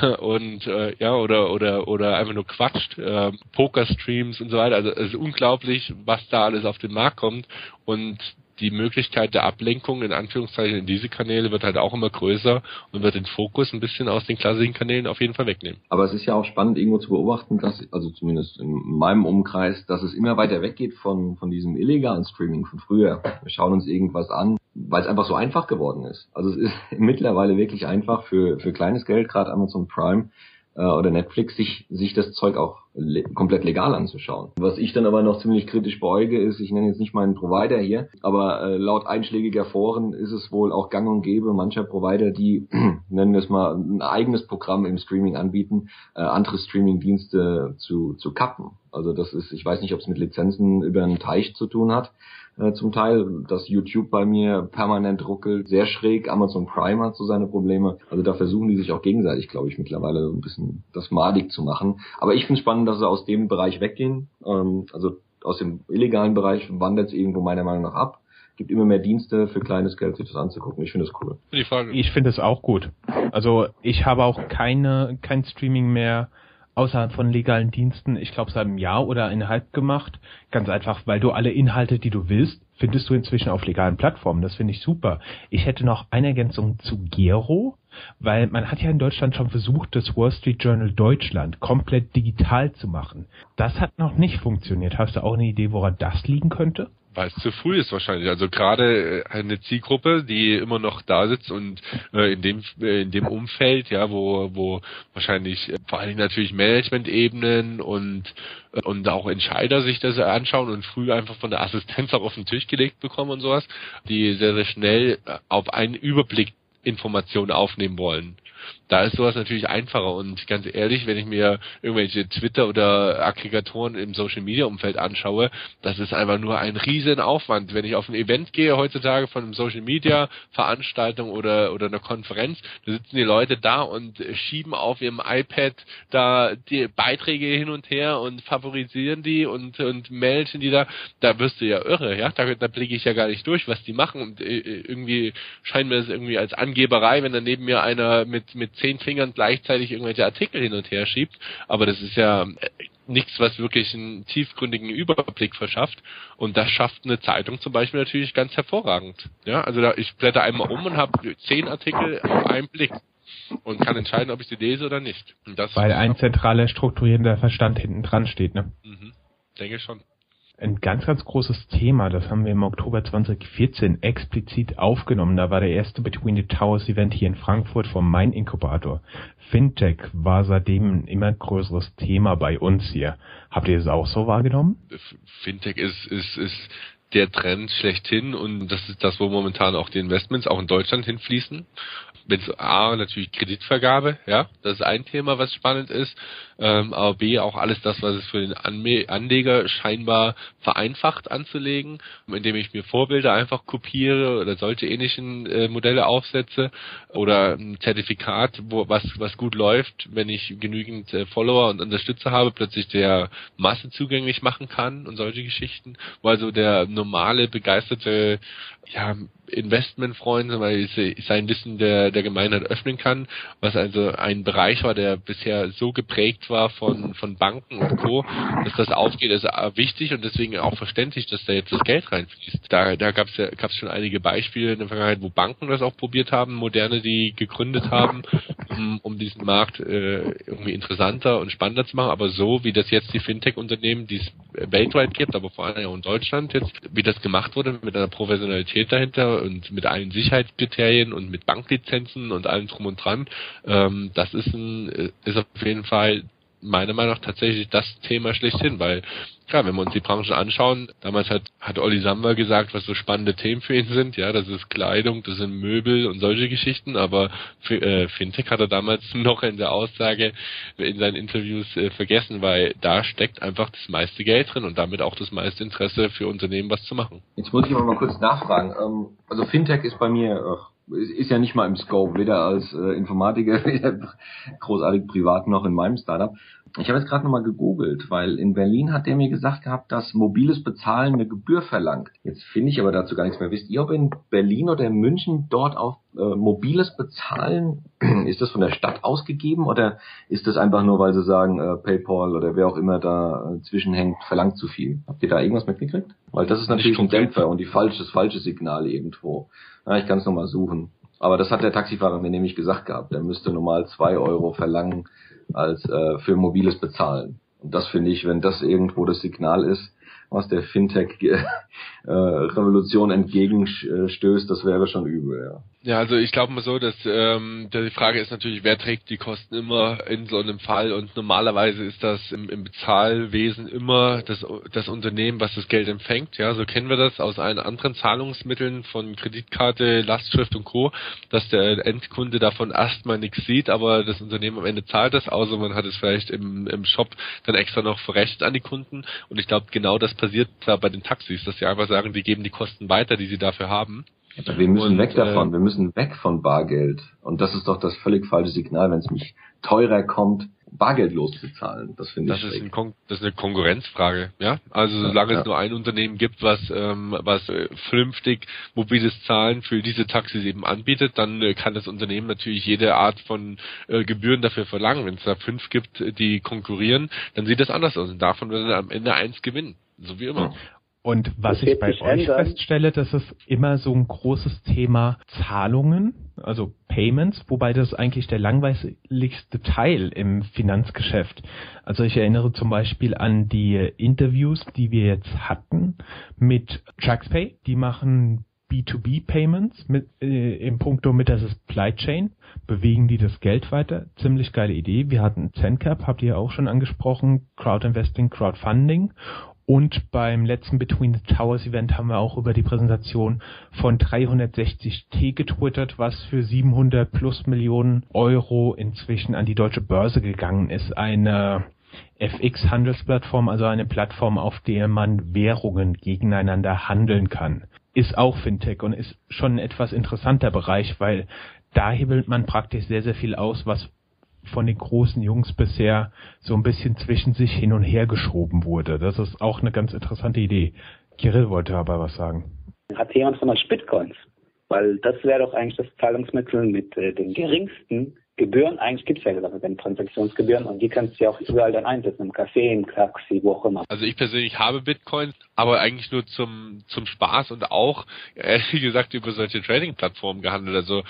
und äh, ja oder oder oder einfach nur quatscht äh, Poker-Streams und so weiter also es ist unglaublich was da alles auf den Markt kommt und die Möglichkeit der Ablenkung in Anführungszeichen in diese Kanäle wird halt auch immer größer und wird den Fokus ein bisschen aus den klassischen Kanälen auf jeden Fall wegnehmen. Aber es ist ja auch spannend irgendwo zu beobachten, dass, also zumindest in meinem Umkreis, dass es immer weiter weggeht von, von diesem illegalen Streaming von früher. Wir schauen uns irgendwas an, weil es einfach so einfach geworden ist. Also es ist mittlerweile wirklich einfach für, für kleines Geld, gerade Amazon Prime, äh, oder Netflix, sich, sich das Zeug auch le komplett legal anzuschauen. Was ich dann aber noch ziemlich kritisch beäuge, ist, ich nenne jetzt nicht meinen Provider hier, aber äh, laut einschlägiger Foren ist es wohl auch gang und gäbe mancher Provider, die, nennen wir es mal, ein eigenes Programm im Streaming anbieten, äh, andere Streaming-Dienste zu, zu kappen. Also das ist, ich weiß nicht, ob es mit Lizenzen über einen Teich zu tun hat, äh, zum Teil, dass YouTube bei mir permanent ruckelt, sehr schräg. Amazon Prime hat so seine Probleme. Also da versuchen die sich auch gegenseitig, glaube ich, mittlerweile ein bisschen das madig zu machen. Aber ich finde spannend, dass sie aus dem Bereich weggehen. Ähm, also aus dem illegalen Bereich wandert es irgendwo meiner Meinung nach ab gibt immer mehr Dienste für kleines Geld, sich das anzugucken. Ich finde das cool. Die Frage. Ich finde es auch gut. Also ich habe auch keine kein Streaming mehr außerhalb von legalen Diensten, ich glaube seit einem Jahr oder eineinhalb gemacht. Ganz einfach, weil du alle Inhalte, die du willst, findest du inzwischen auf legalen Plattformen. Das finde ich super. Ich hätte noch eine Ergänzung zu Gero, weil man hat ja in Deutschland schon versucht, das Wall Street Journal Deutschland komplett digital zu machen. Das hat noch nicht funktioniert. Hast du auch eine Idee, woran das liegen könnte? Weil es zu früh ist wahrscheinlich. Also gerade äh, eine Zielgruppe, die immer noch da sitzt und äh, in dem äh, in dem Umfeld, ja, wo wo wahrscheinlich äh, vor allen Dingen natürlich Management-Ebenen und äh, und auch Entscheider sich das anschauen und früh einfach von der Assistenz auch auf den Tisch gelegt bekommen und sowas, die sehr sehr schnell auf einen Überblick Informationen aufnehmen wollen da ist sowas natürlich einfacher. Und ganz ehrlich, wenn ich mir irgendwelche Twitter oder Aggregatoren im Social Media Umfeld anschaue, das ist einfach nur ein riesen Aufwand. Wenn ich auf ein Event gehe heutzutage von einem Social Media Veranstaltung oder oder einer Konferenz, da sitzen die Leute da und schieben auf ihrem iPad da die Beiträge hin und her und favorisieren die und und melden die da, da wirst du ja irre, ja, da, da blicke ich ja gar nicht durch, was die machen. Und äh, irgendwie scheint mir das irgendwie als Angeberei, wenn da neben mir einer mit mit zehn Fingern gleichzeitig irgendwelche Artikel hin und her schiebt. Aber das ist ja äh, nichts, was wirklich einen tiefgründigen Überblick verschafft. Und das schafft eine Zeitung zum Beispiel natürlich ganz hervorragend. Ja, also da, ich blätter einmal um und habe zehn Artikel auf einen Blick und kann entscheiden, ob ich sie lese oder nicht. Weil ein zentraler strukturierender Verstand hinten dran steht, ne? Mhm. Denke schon ein ganz, ganz großes Thema. Das haben wir im Oktober 2014 explizit aufgenommen. Da war der erste Between the Towers Event hier in Frankfurt vom Main Inkubator. Fintech war seitdem ein immer größeres Thema bei uns hier. Habt ihr es auch so wahrgenommen? Fintech ist, ist, ist der Trend schlechthin und das ist das, wo momentan auch die Investments auch in Deutschland hinfließen es A natürlich Kreditvergabe, ja, das ist ein Thema, was spannend ist, ähm, aber B auch alles das, was es für den Anleger scheinbar vereinfacht anzulegen, indem ich mir Vorbilder einfach kopiere oder solche ähnlichen äh, Modelle aufsetze oder ein Zertifikat, wo was was gut läuft, wenn ich genügend äh, Follower und Unterstützer habe, plötzlich der Masse zugänglich machen kann und solche Geschichten, wo also der normale begeisterte ja, Investmentfreund weil sein Wissen der, der Gemeinheit öffnen kann, was also ein Bereich war, der bisher so geprägt war von, von Banken und Co., dass das aufgeht, ist wichtig und deswegen auch verständlich, dass da jetzt das Geld reinfließt. Da, da gab es ja, gab's schon einige Beispiele in der Vergangenheit, wo Banken das auch probiert haben, moderne, die gegründet haben, um, um diesen Markt äh, irgendwie interessanter und spannender zu machen, aber so wie das jetzt die Fintech-Unternehmen, die es weltweit gibt, aber vor allem auch in Deutschland jetzt, wie das gemacht wurde mit einer Professionalität dahinter und mit allen Sicherheitskriterien und mit Banklizenzen und allem drum und dran, ähm, das ist ein äh, ist auf jeden Fall meiner Meinung nach tatsächlich das Thema schlechthin, weil klar, wenn wir uns die Branche anschauen, damals hat, hat Olli Samba gesagt, was so spannende Themen für ihn sind, ja, das ist Kleidung, das sind Möbel und solche Geschichten, aber für, äh, Fintech hat er damals noch in der Aussage in seinen Interviews äh, vergessen, weil da steckt einfach das meiste Geld drin und damit auch das meiste Interesse für Unternehmen, was zu machen. Jetzt muss ich aber mal kurz nachfragen. Ähm, also Fintech ist bei mir äh, ist ja nicht mal im Scope, weder als äh, Informatiker, weder großartig privat noch in meinem Startup. Ich habe jetzt gerade nochmal gegoogelt, weil in Berlin hat der mir gesagt gehabt, dass mobiles Bezahlen eine Gebühr verlangt. Jetzt finde ich aber dazu gar nichts mehr. Wisst ihr, ob in Berlin oder in München dort auch äh, mobiles Bezahlen, ist das von der Stadt ausgegeben oder ist das einfach nur, weil sie sagen, äh, PayPal oder wer auch immer da äh, zwischenhängt, verlangt zu viel? Habt ihr da irgendwas mitgekriegt? Weil das ist natürlich ein Dämpfer und die falsche, das falsche Signal irgendwo. Ja, ich kann es nochmal suchen. Aber das hat der Taxifahrer mir nämlich gesagt gehabt. Der müsste normal zwei Euro verlangen als äh, für mobiles Bezahlen. Und das finde ich, wenn das irgendwo das Signal ist, was der Fintech-Revolution äh, entgegenstößt, das wäre schon übel, ja. Ja, also ich glaube mal so, dass ähm, die Frage ist natürlich, wer trägt die Kosten immer in so einem Fall und normalerweise ist das im, im Bezahlwesen immer das, das Unternehmen, was das Geld empfängt. Ja, so kennen wir das aus allen anderen Zahlungsmitteln von Kreditkarte, Lastschrift und Co., dass der Endkunde davon erstmal nichts sieht, aber das Unternehmen am Ende zahlt das, außer man hat es vielleicht im, im Shop dann extra noch verrechnet an die Kunden und ich glaube genau das passiert da bei den Taxis, dass sie einfach sagen, die geben die Kosten weiter, die sie dafür haben. Wir müssen und, weg davon, äh, wir müssen weg von Bargeld. Und das ist doch das völlig falsche Signal, wenn es mich teurer kommt, bargeldlos zu zahlen. Das finde ich das ist, ein das ist eine Konkurrenzfrage, ja. Also solange ja, es nur ein Unternehmen gibt, was ähm, was äh, vernünftig mobiles Zahlen für diese Taxis eben anbietet, dann äh, kann das Unternehmen natürlich jede Art von äh, Gebühren dafür verlangen. Wenn es da fünf gibt, die konkurrieren, dann sieht das anders aus. Und davon wird dann am Ende eins gewinnen. So wie immer. Und was ich bei euch ändern. feststelle, das ist immer so ein großes Thema Zahlungen, also Payments, wobei das eigentlich der langweiligste Teil im Finanzgeschäft. Also ich erinnere zum Beispiel an die Interviews, die wir jetzt hatten mit TraxPay. Die machen B2B-Payments mit, äh, im Punkto mit der Supply Chain. Bewegen die das Geld weiter? Ziemlich geile Idee. Wir hatten ZenCap, habt ihr auch schon angesprochen, Crowdinvesting, Crowdfunding und beim letzten Between the Towers Event haben wir auch über die Präsentation von 360T getwittert, was für 700 plus Millionen Euro inzwischen an die deutsche Börse gegangen ist. Eine FX-Handelsplattform, also eine Plattform, auf der man Währungen gegeneinander handeln kann. Ist auch Fintech und ist schon ein etwas interessanter Bereich, weil da hebelt man praktisch sehr, sehr viel aus, was von den großen Jungs bisher so ein bisschen zwischen sich hin und her geschoben wurde. Das ist auch eine ganz interessante Idee. Kirill wollte aber was sagen. Hat jemand von euch Bitcoins? Weil das wäre doch eigentlich das Zahlungsmittel mit äh, den geringsten Gebühren, eigentlich gibt es ja dafür keine Transaktionsgebühren und die kannst du ja auch überall dann einsetzen, im Café, im Taxi, wo auch immer. Also ich persönlich habe Bitcoins, aber eigentlich nur zum, zum Spaß und auch, ehrlich gesagt, über solche Trading-Plattformen gehandelt. Also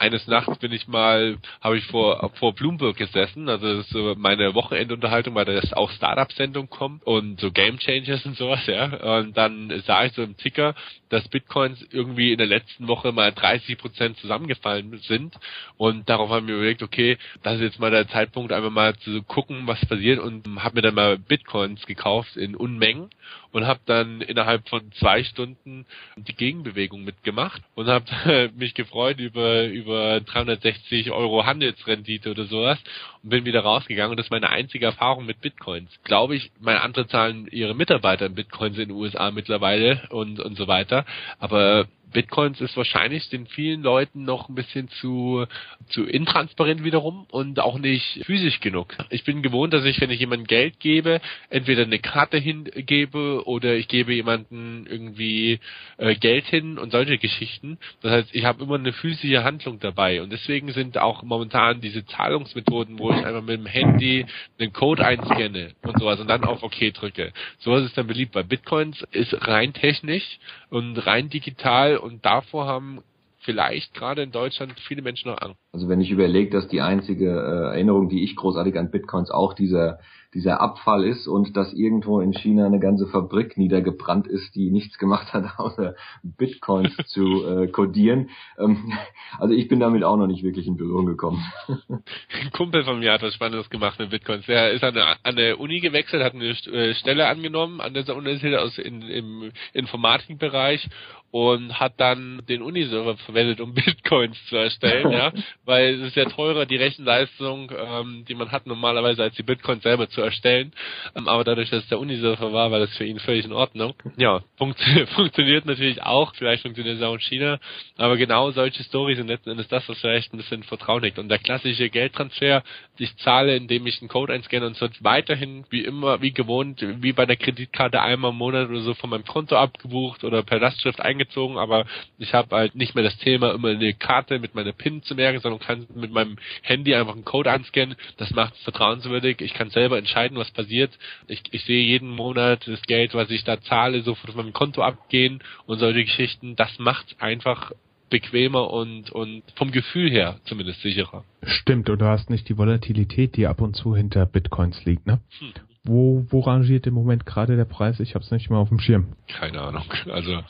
eines Nachts bin ich mal, habe ich vor, vor Bloomberg gesessen, also das ist so meine Wochenendunterhaltung, weil da ist auch Startup-Sendung kommt und so Game Changers und sowas, ja. Und dann sah ich so im Ticker, dass Bitcoins irgendwie in der letzten Woche mal 30 Prozent zusammengefallen sind und darauf haben wir überlegt, okay, das ist jetzt mal der Zeitpunkt, einfach mal zu gucken, was passiert und habe mir dann mal Bitcoins gekauft in Unmengen und habe dann innerhalb von zwei Stunden die Gegenbewegung mitgemacht und habe mich gefreut über über 360 Euro Handelsrendite oder sowas und bin wieder rausgegangen und das ist meine einzige Erfahrung mit Bitcoins. Glaube ich, meine andere zahlen ihre Mitarbeiter in Bitcoins in den USA mittlerweile und und so weiter, aber Bitcoins ist wahrscheinlich den vielen Leuten noch ein bisschen zu, zu intransparent wiederum und auch nicht physisch genug. Ich bin gewohnt, dass ich, wenn ich jemandem Geld gebe, entweder eine Karte hingebe oder ich gebe jemanden irgendwie äh, Geld hin und solche Geschichten. Das heißt, ich habe immer eine physische Handlung dabei und deswegen sind auch momentan diese Zahlungsmethoden, wo ich einfach mit dem Handy einen Code einscanne und sowas und dann auf OK drücke. Sowas ist dann beliebt. Bei Bitcoins ist rein technisch und rein digital und davor haben vielleicht gerade in Deutschland viele Menschen noch Angst. Also wenn ich überlege, dass die einzige äh, Erinnerung, die ich großartig an Bitcoins auch dieser dieser Abfall ist und dass irgendwo in China eine ganze Fabrik niedergebrannt ist, die nichts gemacht hat, außer Bitcoins zu äh, codieren. Ähm, also ich bin damit auch noch nicht wirklich in Berührung gekommen. Ein Kumpel von mir hat was Spannendes gemacht mit Bitcoins. Der ist an eine, an eine Uni gewechselt, hat eine äh, Stelle angenommen an der Universität aus in, im Informatikbereich und hat dann den Uniserver verwendet, um Bitcoins zu erstellen, ja, weil es ist ja teurer, die Rechenleistung, ähm, die man hat normalerweise, als die Bitcoins selber zu erstellen. Ähm, aber dadurch, dass es der Uniserver war, war das für ihn völlig in Ordnung. Ja, funkt funktioniert natürlich auch, vielleicht funktioniert es auch in China, aber genau solche Stories sind letzten Endes das, was vielleicht ein bisschen Vertrauen liegt. Und der klassische Geldtransfer, ich zahle, indem ich einen Code einscanne und es wird weiterhin wie immer, wie gewohnt, wie bei der Kreditkarte einmal im Monat oder so von meinem Konto abgebucht oder per Lastschrift eingetragen eingezogen, aber ich habe halt nicht mehr das Thema, immer eine Karte mit meiner PIN zu merken, sondern kann mit meinem Handy einfach einen Code anscannen. Das macht es vertrauenswürdig. Ich kann selber entscheiden, was passiert. Ich, ich sehe jeden Monat das Geld, was ich da zahle, sofort auf meinem Konto abgehen und solche Geschichten. Das macht einfach bequemer und, und vom Gefühl her zumindest sicherer. Stimmt, und du hast nicht die Volatilität, die ab und zu hinter Bitcoins liegt, ne? Hm. Wo, wo rangiert im Moment gerade der Preis? Ich habe es nicht mal auf dem Schirm. Keine Ahnung. Also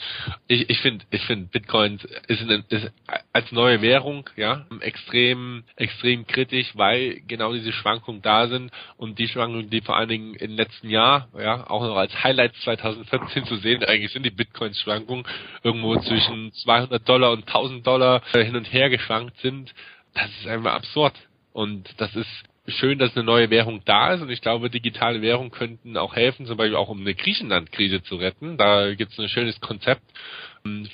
ich, ich finde, ich finde Bitcoin ist, eine, ist als neue Währung ja extrem extrem kritisch, weil genau diese Schwankungen da sind und die Schwankungen, die vor allen Dingen im letzten Jahr ja auch noch als Highlights 2014 zu sehen, eigentlich sind die Bitcoin-Schwankungen irgendwo zwischen 200 Dollar und 1000 Dollar hin und her geschwankt sind. Das ist einfach absurd und das ist schön, dass eine neue Währung da ist und ich glaube, digitale Währungen könnten auch helfen, zum Beispiel auch um eine Griechenland-Krise zu retten. Da gibt es ein schönes Konzept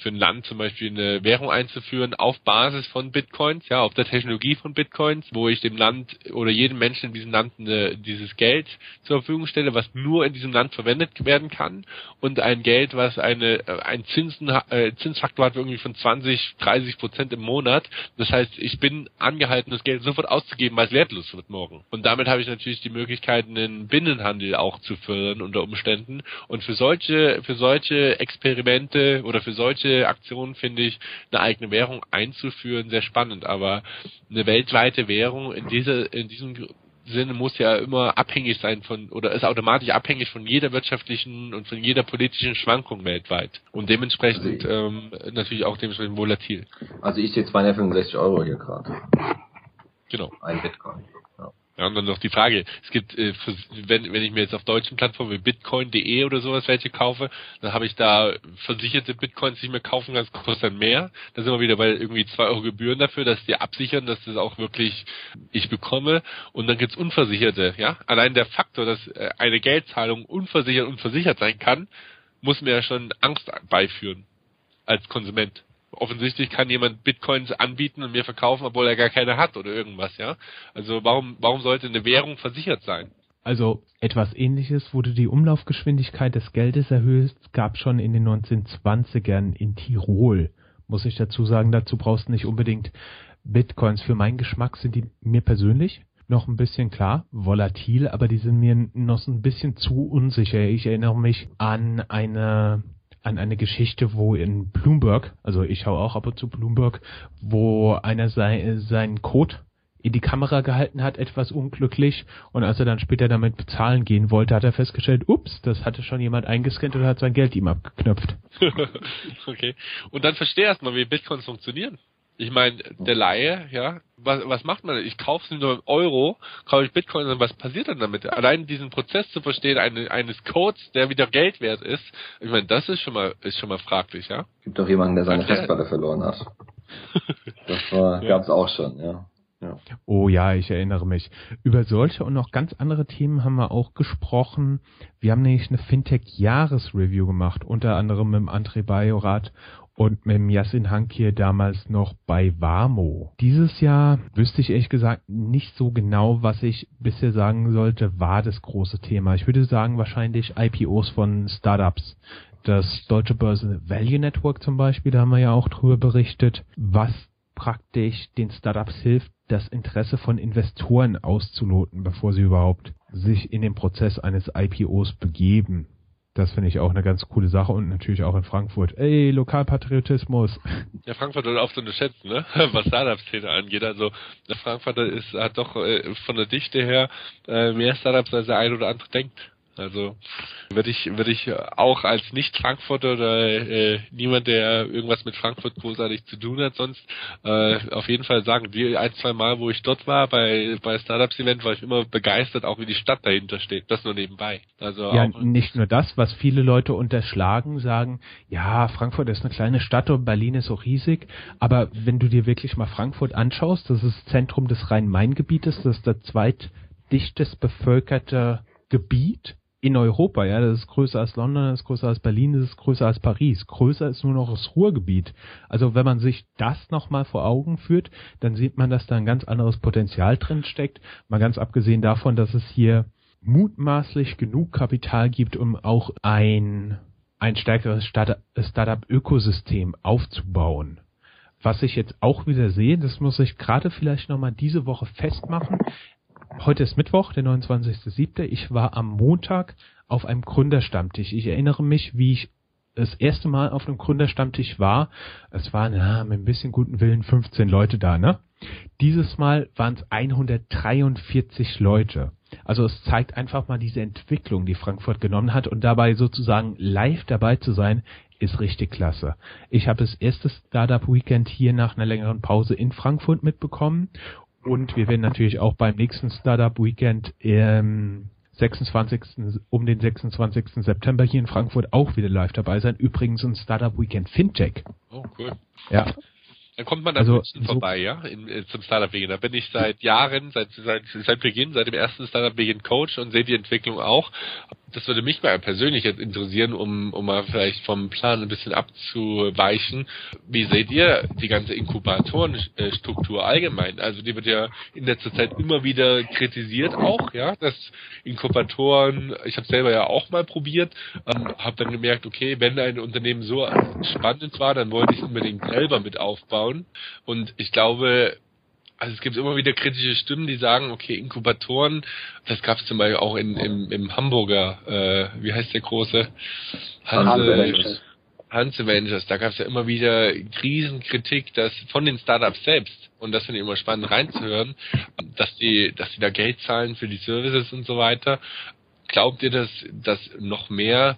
für ein Land zum Beispiel eine Währung einzuführen auf Basis von Bitcoins, ja, auf der Technologie von Bitcoins, wo ich dem Land oder jedem Menschen in diesem Land eine, dieses Geld zur Verfügung stelle, was nur in diesem Land verwendet werden kann und ein Geld, was eine ein Zinsen, äh, Zinsfaktor hat irgendwie von 20, 30 Prozent im Monat. Das heißt, ich bin angehalten, das Geld sofort auszugeben, weil es wertlos wird morgen. Und damit habe ich natürlich die Möglichkeit, einen Binnenhandel auch zu fördern unter Umständen. Und für solche für solche Experimente oder für solche Aktionen finde ich eine eigene Währung einzuführen sehr spannend, aber eine weltweite Währung in dieser in diesem Sinne muss ja immer abhängig sein von oder ist automatisch abhängig von jeder wirtschaftlichen und von jeder politischen Schwankung weltweit und dementsprechend also ähm, natürlich auch dementsprechend volatil. Also ich sehe 265 Euro hier gerade. Genau. Ein Bitcoin. Ja, und dann noch die Frage, es gibt, äh, wenn, wenn ich mir jetzt auf deutschen Plattformen wie bitcoin.de oder sowas welche kaufe, dann habe ich da versicherte Bitcoins, die ich mir kaufen kann, kostet dann mehr. Da sind wir wieder bei irgendwie zwei Euro Gebühren dafür, dass die absichern, dass das auch wirklich ich bekomme. Und dann gibt's unversicherte, ja. Allein der Faktor, dass äh, eine Geldzahlung unversichert und versichert sein kann, muss mir ja schon Angst beiführen als Konsument offensichtlich kann jemand Bitcoins anbieten und mir verkaufen, obwohl er gar keine hat oder irgendwas, ja. Also warum, warum sollte eine Währung versichert sein? Also etwas ähnliches wurde die Umlaufgeschwindigkeit des Geldes erhöht, gab schon in den 1920ern in Tirol. Muss ich dazu sagen, dazu brauchst du nicht unbedingt Bitcoins. Für meinen Geschmack sind die mir persönlich noch ein bisschen klar, volatil, aber die sind mir noch ein bisschen zu unsicher. Ich erinnere mich an eine an eine Geschichte, wo in Bloomberg, also ich schaue auch ab und zu Bloomberg, wo einer sei, seinen Code in die Kamera gehalten hat, etwas unglücklich. Und als er dann später damit bezahlen gehen wollte, hat er festgestellt, ups, das hatte schon jemand eingescannt und hat sein Geld ihm abgeknöpft. okay. Und dann verstehe erstmal, wie Bitcoins funktionieren. Ich meine, der Laie, ja, was, was macht man? Ich kaufe es nur im Euro, kaufe ich Bitcoin, und was passiert dann damit? Allein diesen Prozess zu verstehen, eine, eines Codes, der wieder Geld wert ist, ich meine, das ist schon mal, ist schon mal fraglich, ja? Gibt doch jemanden, der seine Festplatte verloren hat. Das war, ja. gab's auch schon, ja. Ja. Oh ja, ich erinnere mich. Über solche und noch ganz andere Themen haben wir auch gesprochen. Wir haben nämlich eine Fintech-Jahresreview gemacht, unter anderem mit dem André Bajorat und mit Yassin Hankir damals noch bei Warmo. Dieses Jahr wüsste ich ehrlich gesagt nicht so genau, was ich bisher sagen sollte, war das große Thema. Ich würde sagen wahrscheinlich IPOs von Startups. Das Deutsche Börse Value Network zum Beispiel, da haben wir ja auch drüber berichtet, was praktisch den Startups hilft, das Interesse von Investoren auszuloten, bevor sie überhaupt sich in den Prozess eines IPOs begeben. Das finde ich auch eine ganz coole Sache und natürlich auch in Frankfurt. Ey, Lokalpatriotismus. Ja, Frankfurt wird oft unterschätzt, ne? Was Startup-Szene angeht. Also Frankfurt ist, hat doch äh, von der Dichte her äh, mehr Startups, als der ein oder andere denkt. Also würde ich würde ich auch als nicht Frankfurter oder äh, niemand, der irgendwas mit Frankfurt großartig zu tun hat, sonst äh, auf jeden Fall sagen, die ein zwei Mal, wo ich dort war bei bei Startups Event, war ich immer begeistert, auch wie die Stadt dahinter steht. Das nur nebenbei. Also ja, nicht nur das, was viele Leute unterschlagen, sagen, ja, Frankfurt ist eine kleine Stadt und Berlin ist so riesig, aber wenn du dir wirklich mal Frankfurt anschaust, das ist Zentrum des Rhein-Main-Gebietes, das ist der zweitdichtest bevölkerte Gebiet in Europa, ja, das ist größer als London, das ist größer als Berlin, das ist größer als Paris. Größer ist nur noch das Ruhrgebiet. Also wenn man sich das nochmal vor Augen führt, dann sieht man, dass da ein ganz anderes Potenzial drin steckt. Mal ganz abgesehen davon, dass es hier mutmaßlich genug Kapital gibt, um auch ein, ein stärkeres Startup-Ökosystem aufzubauen. Was ich jetzt auch wieder sehe, das muss ich gerade vielleicht nochmal diese Woche festmachen heute ist Mittwoch, der 29.07. Ich war am Montag auf einem Gründerstammtisch. Ich erinnere mich, wie ich das erste Mal auf einem Gründerstammtisch war. Es waren ja, mit ein bisschen guten Willen 15 Leute da, ne? Dieses Mal waren es 143 Leute. Also es zeigt einfach mal diese Entwicklung, die Frankfurt genommen hat und dabei sozusagen live dabei zu sein, ist richtig klasse. Ich habe das erste Startup Weekend hier nach einer längeren Pause in Frankfurt mitbekommen und wir werden natürlich auch beim nächsten Startup Weekend im 26. um den 26. September hier in Frankfurt auch wieder live dabei sein. Übrigens ein Startup Weekend Fintech. Oh, cool. Ja. Dann kommt man an Also, so- vorbei, ja, in, zum Startup Beginn. Da bin ich seit Jahren, seit, seit, seit Beginn, seit dem ersten Startup Beginn Coach und sehe die Entwicklung auch. Das würde mich mal persönlich jetzt interessieren, um, um mal vielleicht vom Plan ein bisschen abzuweichen. Wie seht ihr die ganze Inkubatorenstruktur allgemein? Also die wird ja in letzter Zeit immer wieder kritisiert auch, ja, dass Inkubatoren, ich habe selber ja auch mal probiert, ähm, habe dann gemerkt, okay, wenn ein Unternehmen so spannend war, dann wollte ich unbedingt selber mit aufbauen. Und ich glaube, also es gibt immer wieder kritische Stimmen, die sagen, okay, Inkubatoren, das gab es zum Beispiel auch in, im, im Hamburger, äh, wie heißt der große? Hans Hanse, Avengers. Hans Avengers, da gab es ja immer wieder Riesenkritik, dass von den Startups selbst, und das finde ich immer spannend reinzuhören, dass die, dass die da Geld zahlen für die Services und so weiter. Glaubt ihr, dass, dass noch mehr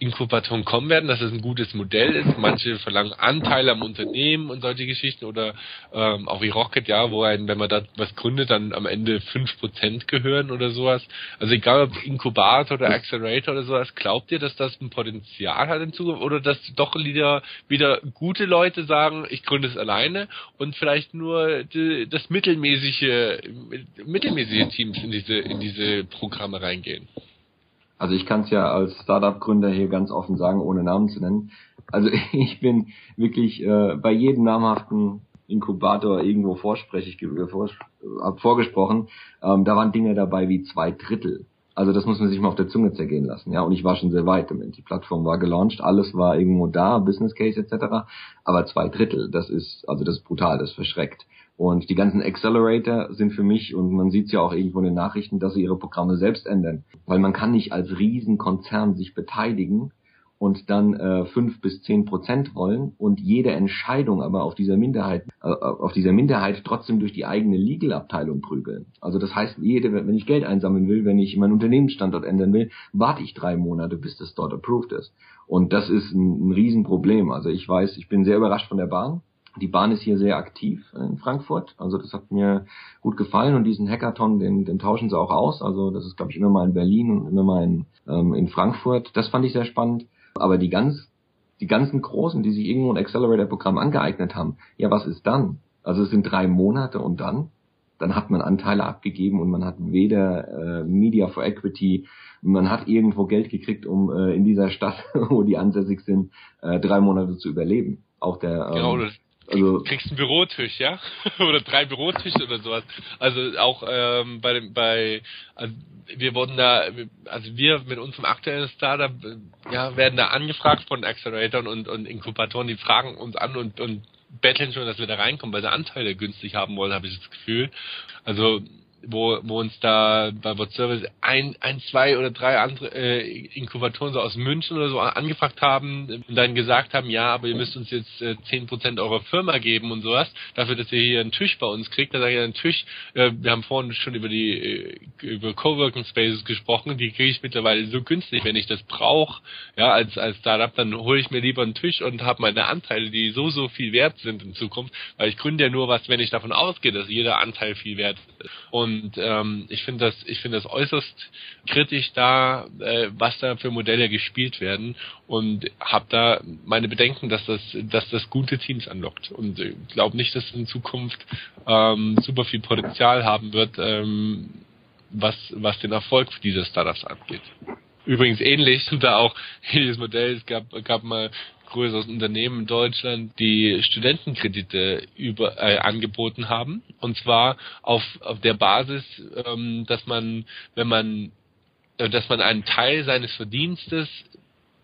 Inkubatoren kommen werden, dass es ein gutes Modell ist. Manche verlangen Anteile am Unternehmen und solche Geschichten oder ähm, auch wie Rocket, ja, wo ein, wenn man da was gründet, dann am Ende 5% gehören oder sowas. Also egal ob Inkubator oder Accelerator oder sowas, glaubt ihr, dass das ein Potenzial hat in Zukunft oder dass doch wieder, wieder gute Leute sagen, ich gründe es alleine und vielleicht nur die, das mittelmäßige, mittelmäßige Teams in diese, in diese Programme reingehen? Also ich kann es ja als Startup-Gründer hier ganz offen sagen, ohne Namen zu nennen. Also ich bin wirklich äh, bei jedem namhaften Inkubator irgendwo vorsprechig vorgesprochen. Ähm, da waren Dinge dabei wie zwei Drittel. Also das muss man sich mal auf der Zunge zergehen lassen. Ja, und ich war schon sehr weit damit. Die Plattform war gelauncht, alles war irgendwo da, Business Case etc. Aber zwei Drittel, das ist also das ist brutal, das verschreckt. Und die ganzen Accelerator sind für mich, und man sieht es ja auch irgendwo in den Nachrichten, dass sie ihre Programme selbst ändern. Weil man kann nicht als Riesenkonzern sich beteiligen und dann äh, fünf bis zehn Prozent wollen und jede Entscheidung aber auf dieser Minderheit, äh, auf dieser Minderheit trotzdem durch die eigene Legal-Abteilung prügeln. Also das heißt, jede, wenn ich Geld einsammeln will, wenn ich meinen Unternehmensstandort ändern will, warte ich drei Monate, bis das dort approved ist. Und das ist ein, ein Riesenproblem. Also ich weiß, ich bin sehr überrascht von der Bahn. Die Bahn ist hier sehr aktiv in Frankfurt. Also das hat mir gut gefallen und diesen Hackathon, den, den tauschen sie auch aus. Also das ist, glaube ich, immer mal in Berlin und immer mal in, ähm, in Frankfurt. Das fand ich sehr spannend. Aber die ganz, die ganzen Großen, die sich irgendwo ein Accelerator-Programm angeeignet haben, ja, was ist dann? Also es sind drei Monate und dann? Dann hat man Anteile abgegeben und man hat weder äh, Media for Equity, man hat irgendwo Geld gekriegt, um äh, in dieser Stadt, wo die ansässig sind, äh, drei Monate zu überleben. Auch der ähm, Genau, also kriegst einen Bürotisch, ja? oder drei Bürotische oder sowas. Also auch ähm, bei dem, bei, also wir wurden da, also wir mit unserem aktuellen Startup, äh, ja, werden da angefragt von Acceleratoren und, und Inkubatoren, die fragen uns an und, und betteln schon, dass wir da reinkommen, weil sie Anteile günstig haben wollen, habe ich das Gefühl. Also wo, wo uns da bei Word Service ein, ein, zwei oder drei andere äh, Inkubatoren so aus München oder so angefragt haben und dann gesagt haben, ja, aber ihr müsst uns jetzt äh, 10% eurer Firma geben und sowas, dafür, dass ihr hier einen Tisch bei uns kriegt. Da sage ich, einen Tisch, äh, wir haben vorhin schon über die äh, über Coworking Spaces gesprochen, die kriege ich mittlerweile so günstig, wenn ich das brauche, ja, als als Startup, dann hole ich mir lieber einen Tisch und habe meine Anteile, die so, so viel wert sind in Zukunft, weil ich gründe ja nur was, wenn ich davon ausgehe, dass jeder Anteil viel wert ist. Und ähm, ich finde das, ich finde das äußerst kritisch da, äh, was da für Modelle gespielt werden und habe da meine Bedenken, dass das, dass das gute Teams anlockt und äh, glaube nicht, dass es in Zukunft ähm, super viel Potenzial haben wird, ähm, was was den Erfolg dieser Startups angeht. Übrigens ähnlich da auch dieses Modell. Es gab gab mal größeres Unternehmen in Deutschland, die Studentenkredite über, äh, angeboten haben. Und zwar auf, auf der Basis, ähm, dass man, wenn man, äh, dass man einen Teil seines Verdienstes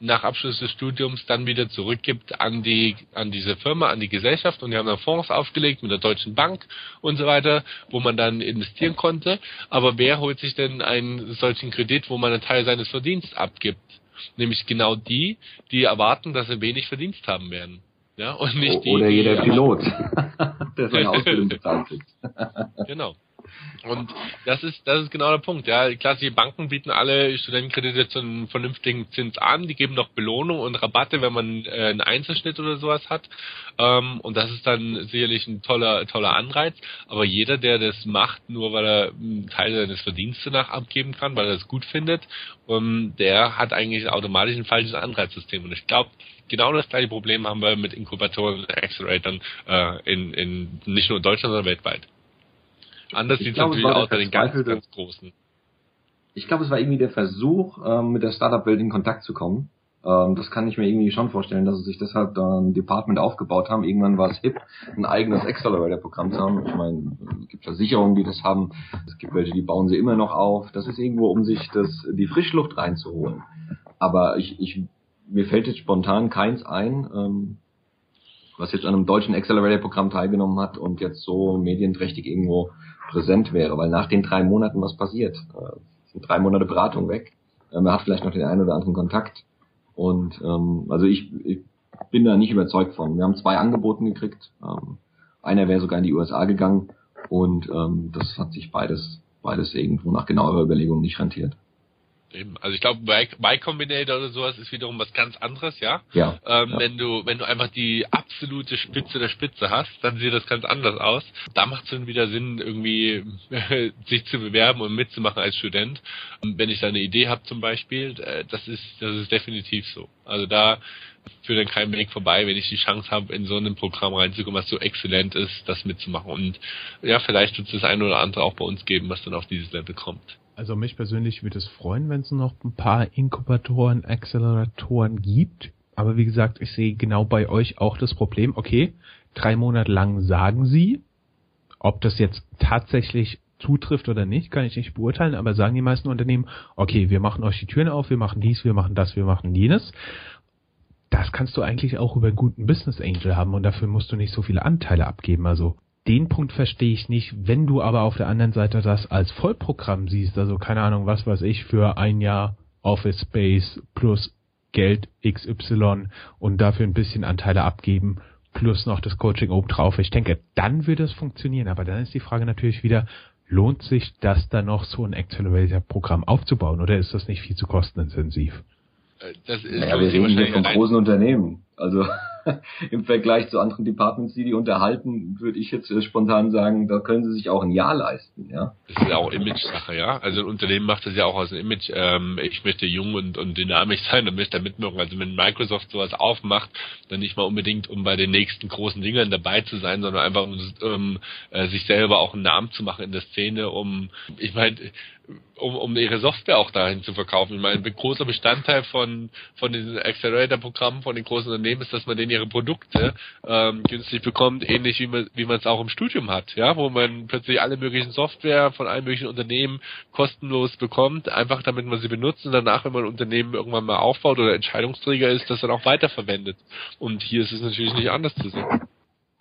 nach Abschluss des Studiums dann wieder zurückgibt an die an diese Firma, an die Gesellschaft und die haben dann Fonds aufgelegt mit der Deutschen Bank und so weiter, wo man dann investieren konnte. Aber wer holt sich denn einen solchen Kredit, wo man einen Teil seines Verdienstes abgibt? Nämlich genau die, die erwarten, dass sie wenig Verdienst haben werden. Ja, und nicht die, oder die jeder erwarten- Pilot, der seine Ausbildung bezahlt kriegt. Genau. Und das ist, das ist genau der Punkt, ja. Klassische Banken bieten alle Studentenkredite zu einem vernünftigen Zins an, die geben noch Belohnung und Rabatte, wenn man äh, einen Einzelschnitt oder sowas hat. Ähm, und das ist dann sicherlich ein toller, toller Anreiz. Aber jeder, der das macht, nur weil er einen Teil seines Verdienstes nach abgeben kann, weil er es gut findet, ähm, der hat eigentlich automatisch ein falsches Anreizsystem. Und ich glaube, genau das gleiche Problem haben wir mit Inkubatoren und Acceleratoren äh, in, in nicht nur in Deutschland, sondern weltweit. Anders sieht es natürlich aus bei den ganz, ganz großen. Ich glaube, es war irgendwie der Versuch, ähm, mit der Startup-Welt in Kontakt zu kommen. Ähm, das kann ich mir irgendwie schon vorstellen, dass sie sich deshalb da ein Department aufgebaut haben. Irgendwann war es hip, ein eigenes Accelerator-Programm zu haben. Ich meine, es gibt Versicherungen, die das haben. Es gibt welche, die bauen sie immer noch auf. Das ist irgendwo, um sich das, die Frischluft reinzuholen. Aber ich, ich, mir fällt jetzt spontan keins ein, ähm, was jetzt an einem deutschen Accelerator-Programm teilgenommen hat und jetzt so medienträchtig irgendwo präsent wäre, weil nach den drei Monaten was passiert. Äh, sind drei Monate Beratung weg. Äh, man hat vielleicht noch den einen oder anderen Kontakt. Und ähm, also ich, ich bin da nicht überzeugt von. Wir haben zwei Angeboten gekriegt. Ähm, einer wäre sogar in die USA gegangen und ähm, das hat sich beides beides irgendwo nach genauerer Überlegung nicht rentiert. Eben. Also ich glaube, Y Combinator oder sowas ist wiederum was ganz anderes, ja. Ja, ähm, ja. Wenn du wenn du einfach die absolute Spitze der Spitze hast, dann sieht das ganz anders aus. Da macht es dann wieder Sinn, irgendwie sich zu bewerben und mitzumachen als Student. Und wenn ich da eine Idee habe zum Beispiel, äh, das ist das ist definitiv so. Also da führt dann kein Weg vorbei, wenn ich die Chance habe, in so ein Programm reinzukommen, was so exzellent ist, das mitzumachen. Und ja, vielleicht wird es das eine oder andere auch bei uns geben, was dann auf dieses Level kommt. Also mich persönlich würde es freuen, wenn es noch ein paar Inkubatoren, Acceleratoren gibt. Aber wie gesagt, ich sehe genau bei euch auch das Problem. Okay, drei Monate lang sagen sie, ob das jetzt tatsächlich zutrifft oder nicht, kann ich nicht beurteilen, aber sagen die meisten Unternehmen, okay, wir machen euch die Türen auf, wir machen dies, wir machen das, wir machen jenes. Das kannst du eigentlich auch über einen guten Business Angel haben und dafür musst du nicht so viele Anteile abgeben. Also den Punkt verstehe ich nicht. Wenn du aber auf der anderen Seite das als Vollprogramm siehst, also keine Ahnung, was weiß ich, für ein Jahr Office Space plus Geld XY und dafür ein bisschen Anteile abgeben, plus noch das Coaching oben drauf. Ich denke, dann würde es funktionieren. Aber dann ist die Frage natürlich wieder, lohnt sich das dann noch so ein Accelerator-Programm aufzubauen oder ist das nicht viel zu kostenintensiv? Äh, Das ist Naja, wir reden hier von großen Unternehmen. Also im Vergleich zu anderen Departments, die die unterhalten, würde ich jetzt äh, spontan sagen, da können sie sich auch ein Jahr leisten. Ja, Das ist ja auch Image-Sache, ja. Also ein Unternehmen macht das ja auch aus dem Image. Ähm, ich möchte jung und, und dynamisch sein und möchte da mitwirken. Also wenn Microsoft sowas aufmacht, dann nicht mal unbedingt, um bei den nächsten großen Dingern dabei zu sein, sondern einfach um, um äh, sich selber auch einen Namen zu machen in der Szene, um, ich meine, um, um ihre Software auch dahin zu verkaufen. Ich meine, ein großer Bestandteil von, von diesen Accelerator-Programmen von den großen Unternehmen ist, dass man denen ihre Produkte ähm, günstig bekommt, ähnlich wie man wie man es auch im Studium hat, ja, wo man plötzlich alle möglichen Software von allen möglichen Unternehmen kostenlos bekommt, einfach damit man sie benutzt und danach, wenn man ein Unternehmen irgendwann mal aufbaut oder Entscheidungsträger ist, das dann auch weiterverwendet. Und hier ist es natürlich nicht anders zu sehen.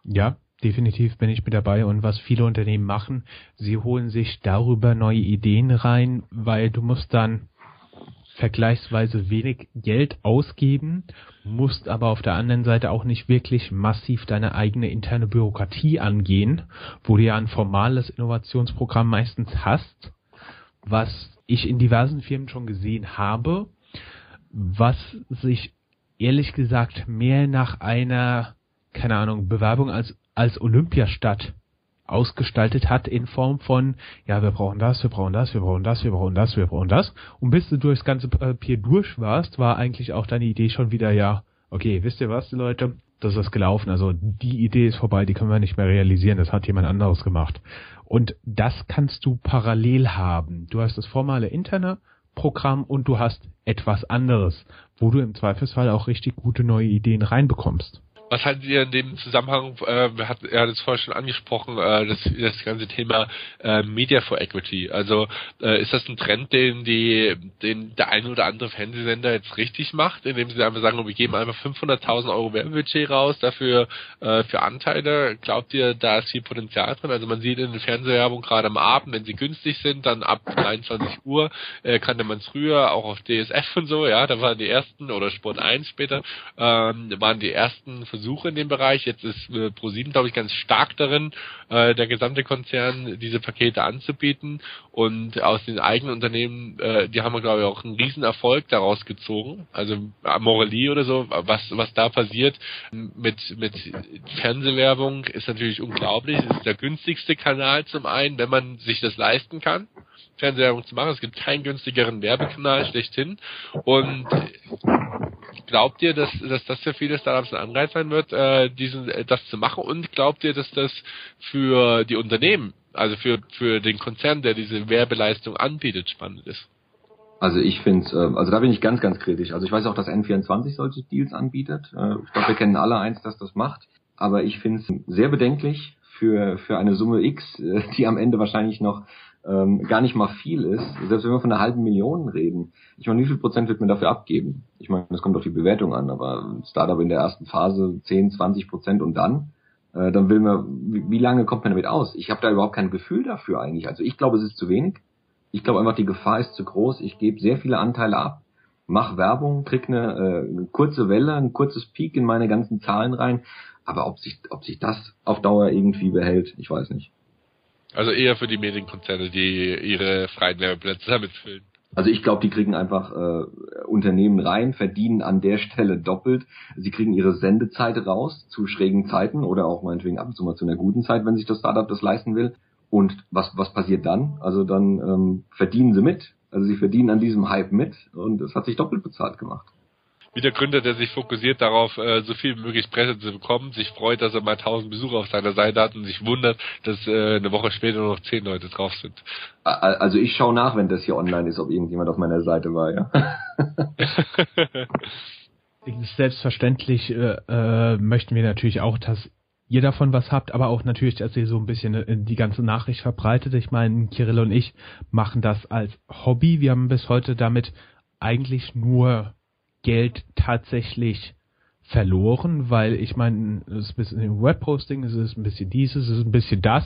Ja, definitiv bin ich mit dabei. Und was viele Unternehmen machen, sie holen sich darüber neue Ideen rein, weil du musst dann vergleichsweise wenig Geld ausgeben, musst aber auf der anderen Seite auch nicht wirklich massiv deine eigene interne Bürokratie angehen, wo du ja ein formales Innovationsprogramm meistens hast, was ich in diversen Firmen schon gesehen habe, was sich ehrlich gesagt mehr nach einer, keine Ahnung, Bewerbung als, als Olympiastadt ausgestaltet hat in Form von, ja, wir brauchen das, wir brauchen das, wir brauchen das, wir brauchen das, wir brauchen das. Und bis du durchs ganze Papier durch warst, war eigentlich auch deine Idee schon wieder, ja, okay, wisst ihr was, Leute, das ist gelaufen. Also die Idee ist vorbei, die können wir nicht mehr realisieren, das hat jemand anderes gemacht. Und das kannst du parallel haben. Du hast das formale interne Programm und du hast etwas anderes, wo du im Zweifelsfall auch richtig gute neue Ideen reinbekommst. Was haltet ihr in dem Zusammenhang, äh, wir hatten, er hat es vorher schon angesprochen, äh, das, das ganze Thema äh, Media for Equity. Also äh, ist das ein Trend, den die, den der ein oder andere Fernsehsender jetzt richtig macht, indem sie einfach sagen, wir geben einfach 500.000 Euro Werbebudget raus dafür äh, für Anteile? Glaubt ihr, da ist viel Potenzial drin? Also man sieht in der Fernsehwerbung gerade am Abend, wenn sie günstig sind, dann ab 23 Uhr äh, kannte man es früher auch auf DSF und so, ja, da waren die ersten oder Sport 1 später ähm, waren die ersten Versuche in dem Bereich. Jetzt ist äh, ProSieben, glaube ich, ganz stark darin, äh, der gesamte Konzern diese Pakete anzubieten. Und aus den eigenen Unternehmen, äh, die haben, glaube ich, auch einen riesen Erfolg daraus gezogen. Also Amorelie oder so, was, was da passiert mit, mit Fernsehwerbung ist natürlich unglaublich. Es ist der günstigste Kanal zum einen, wenn man sich das leisten kann. Fernsehwerbung zu machen. Es gibt keinen günstigeren Werbekanal schlechthin. Und glaubt ihr, dass, dass das für viele Startups ein Anreiz sein wird, äh, diesen, äh, das zu machen? Und glaubt ihr, dass das für die Unternehmen, also für, für den Konzern, der diese Werbeleistung anbietet, spannend ist? Also ich finde äh, also da bin ich ganz, ganz kritisch. Also ich weiß auch, dass N24 solche Deals anbietet. Äh, ich glaube, wir kennen alle eins, dass das macht. Aber ich finde es sehr bedenklich für, für eine Summe X, äh, die am Ende wahrscheinlich noch ähm, gar nicht mal viel ist, selbst wenn wir von einer halben Million reden. Ich meine, wie viel Prozent wird man dafür abgeben? Ich meine, das kommt auf die Bewertung an, aber Startup in der ersten Phase 10, 20 Prozent und dann? Äh, dann will man, wie, wie lange kommt man damit aus? Ich habe da überhaupt kein Gefühl dafür eigentlich. Also ich glaube, es ist zu wenig. Ich glaube einfach, die Gefahr ist zu groß. Ich gebe sehr viele Anteile ab, mach Werbung, krieg eine, äh, eine kurze Welle, ein kurzes Peak in meine ganzen Zahlen rein. Aber ob sich, ob sich das auf Dauer irgendwie behält, ich weiß nicht. Also eher für die Medienkonzerne, die ihre freien Werbeplätze damit füllen. Also ich glaube, die kriegen einfach äh, Unternehmen rein, verdienen an der Stelle doppelt. Sie kriegen ihre Sendezeit raus zu schrägen Zeiten oder auch meinetwegen ab und zu mal zu einer guten Zeit, wenn sich das Startup das leisten will. Und was, was passiert dann? Also dann ähm, verdienen sie mit. Also sie verdienen an diesem Hype mit und es hat sich doppelt bezahlt gemacht wie der Gründer, der sich fokussiert darauf, äh, so viel wie möglich Presse zu bekommen, sich freut, dass er mal 1000 Besucher auf seiner Seite hat und sich wundert, dass äh, eine Woche später nur noch 10 Leute drauf sind. Also ich schaue nach, wenn das hier online ist, ob irgendjemand auf meiner Seite war, ja. Selbstverständlich äh, äh, möchten wir natürlich auch, dass ihr davon was habt, aber auch natürlich, dass ihr so ein bisschen äh, die ganze Nachricht verbreitet. Ich meine, Kirill und ich machen das als Hobby. Wir haben bis heute damit eigentlich nur Geld tatsächlich verloren, weil ich meine, es ist ein bisschen Webposting, es ist ein bisschen dies, es ist ein bisschen das.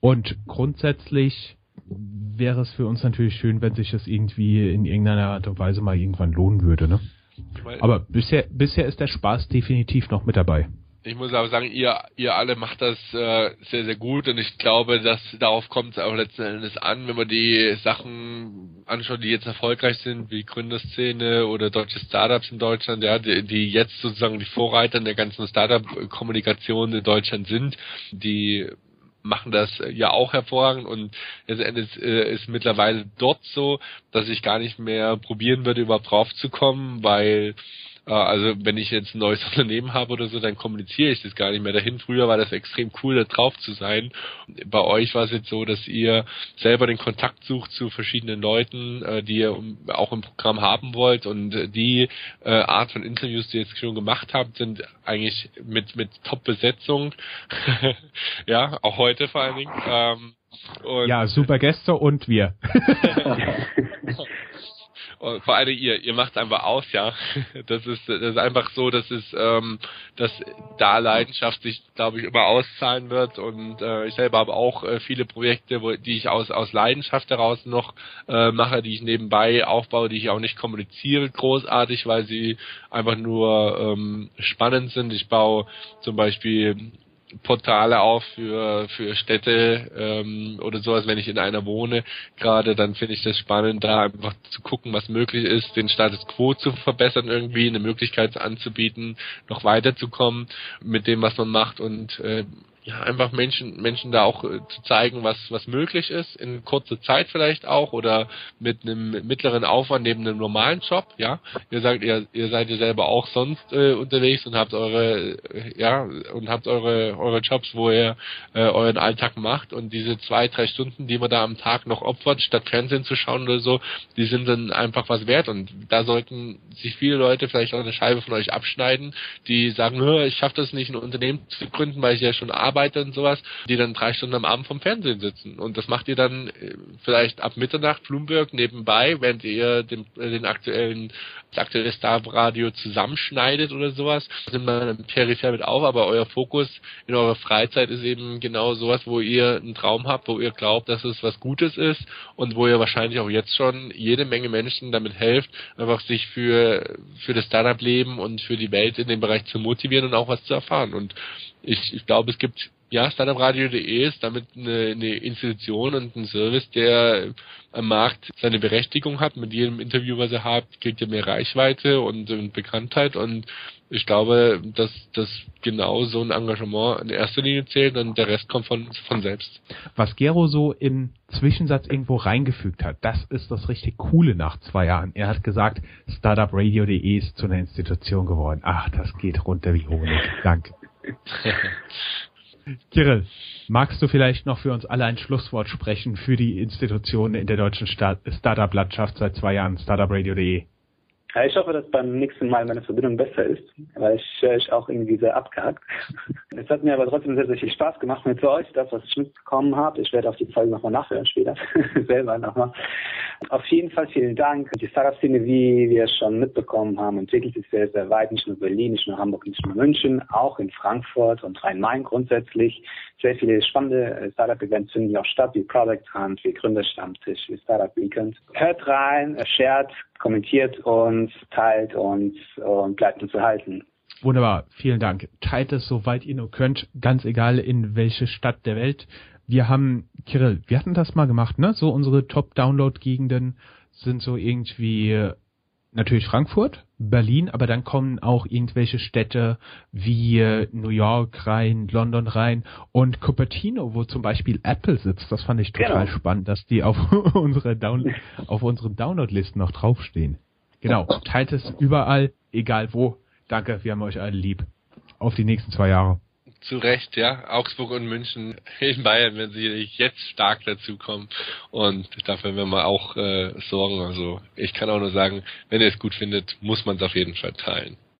Und grundsätzlich wäre es für uns natürlich schön, wenn sich das irgendwie in irgendeiner Art und Weise mal irgendwann lohnen würde, ne? Aber bisher, bisher ist der Spaß definitiv noch mit dabei ich muss aber sagen, ihr, ihr alle macht das äh, sehr, sehr gut und ich glaube, dass darauf kommt es auch letzten Endes an, wenn man die Sachen anschaut, die jetzt erfolgreich sind, wie Gründerszene oder deutsche Startups in Deutschland, ja, die, die jetzt sozusagen die Vorreiter in der ganzen Startup-Kommunikation in Deutschland sind, die machen das ja auch hervorragend und letzten Endes äh, ist mittlerweile dort so, dass ich gar nicht mehr probieren würde, überhaupt drauf zu kommen, weil also wenn ich jetzt ein neues Unternehmen habe oder so, dann kommuniziere ich das gar nicht mehr dahin. Früher war das extrem cool, da drauf zu sein. Bei euch war es jetzt so, dass ihr selber den Kontakt sucht zu verschiedenen Leuten, äh, die ihr auch im Programm haben wollt und die äh, Art von Interviews, die ihr jetzt schon gemacht habt, sind eigentlich mit mit Top-Besetzung. ja, auch heute vor allen Dingen. Ähm, ja, super Gäste und wir. Und vor allem ihr, ihr macht einfach aus, ja. Das ist, das ist einfach so, dass es, ähm, dass da Leidenschaft sich, glaube ich, immer auszahlen wird. Und äh, ich selber habe auch äh, viele Projekte, wo, die ich aus aus Leidenschaft heraus noch äh, mache, die ich nebenbei aufbaue, die ich auch nicht kommuniziere großartig, weil sie einfach nur ähm, spannend sind. Ich baue zum Beispiel Portale auf für für Städte ähm, oder sowas, wenn ich in einer wohne, gerade dann finde ich das spannend, da einfach zu gucken, was möglich ist, den Status quo zu verbessern irgendwie, eine Möglichkeit anzubieten, noch weiterzukommen mit dem, was man macht und äh, ja, einfach Menschen, Menschen da auch äh, zu zeigen, was, was möglich ist, in kurzer Zeit vielleicht auch oder mit einem mittleren Aufwand neben einem normalen Job, ja. Ihr sagt, ihr, ihr seid ja selber auch sonst äh, unterwegs und habt eure, äh, ja, und habt eure, eure Jobs, wo ihr äh, euren Alltag macht und diese zwei, drei Stunden, die man da am Tag noch opfert, statt Fernsehen zu schauen oder so, die sind dann einfach was wert und da sollten sich viele Leute vielleicht auch eine Scheibe von euch abschneiden, die sagen, ich schaffe das nicht, ein Unternehmen zu gründen, weil ich ja schon arbeite Arbeiter und sowas, die dann drei Stunden am Abend vom Fernsehen sitzen. Und das macht ihr dann äh, vielleicht ab Mitternacht Bloomberg nebenbei, während ihr den, äh, den aktuellen das aktuelle Star-Radio zusammenschneidet oder sowas. Das nimmt man peripher mit auf, aber euer Fokus in eurer Freizeit ist eben genau sowas, wo ihr einen Traum habt, wo ihr glaubt, dass es was Gutes ist und wo ihr wahrscheinlich auch jetzt schon jede Menge Menschen damit helft, einfach sich für, für das Startup-Leben und für die Welt in dem Bereich zu motivieren und auch was zu erfahren. Und ich, ich glaube, es gibt ja, startupradio.de ist damit eine, eine Institution und ein Service, der am Markt seine Berechtigung hat. Mit jedem Interview, was er hat, kriegt er mehr Reichweite und, und Bekanntheit und ich glaube, dass das genau so ein Engagement in erster Linie zählt und der Rest kommt von, von selbst. Was Gero so im Zwischensatz irgendwo reingefügt hat, das ist das richtig Coole nach zwei Jahren. Er hat gesagt, startupradio.de ist zu einer Institution geworden. Ach, das geht runter wie Honig. Danke. Kirill, magst du vielleicht noch für uns alle ein Schlusswort sprechen für die Institutionen in der deutschen Startup-Landschaft seit zwei Jahren, startupradio.de? Ich hoffe, dass beim nächsten Mal meine Verbindung besser ist, weil ich höre ich auch irgendwie sehr abgehakt. Es hat mir aber trotzdem sehr, sehr viel Spaß gemacht mit euch, das, was ich mitbekommen habe. Ich werde auf die Folge nochmal nachhören später, selber nochmal. Auf jeden Fall vielen Dank. Die Startup-Szene, wie wir schon mitbekommen haben, entwickelt sich sehr, sehr weit, nicht nur Berlin, nicht nur Hamburg, nicht nur München, auch in Frankfurt und Rhein-Main grundsätzlich. Sehr viele spannende Startup-Events finden auch statt, wie Product Hunt, wie Gründerstammtisch, wie Startup Weekend. Hört rein, shared, kommentiert uns, teilt uns und bleibt uns erhalten. Wunderbar, vielen Dank. Teilt es soweit ihr nur könnt, ganz egal in welche Stadt der Welt. Wir haben, Kirill, wir hatten das mal gemacht, ne? So unsere Top-Download-Gegenden sind so irgendwie natürlich Frankfurt, Berlin, aber dann kommen auch irgendwelche Städte wie äh, New York rein, London rein und Cupertino, wo zum Beispiel Apple sitzt. Das fand ich total genau. spannend, dass die auf unsere Down auf unseren Downloadlisten noch draufstehen. Genau, teilt es überall, egal wo. Danke, wir haben euch alle lieb. Auf die nächsten zwei Jahre zu Recht, ja. Augsburg und München in Bayern, wenn sie jetzt stark dazukommen. Und dafür werden wir auch äh, sorgen. Also ich kann auch nur sagen, wenn ihr es gut findet, muss man es auf jeden Fall teilen.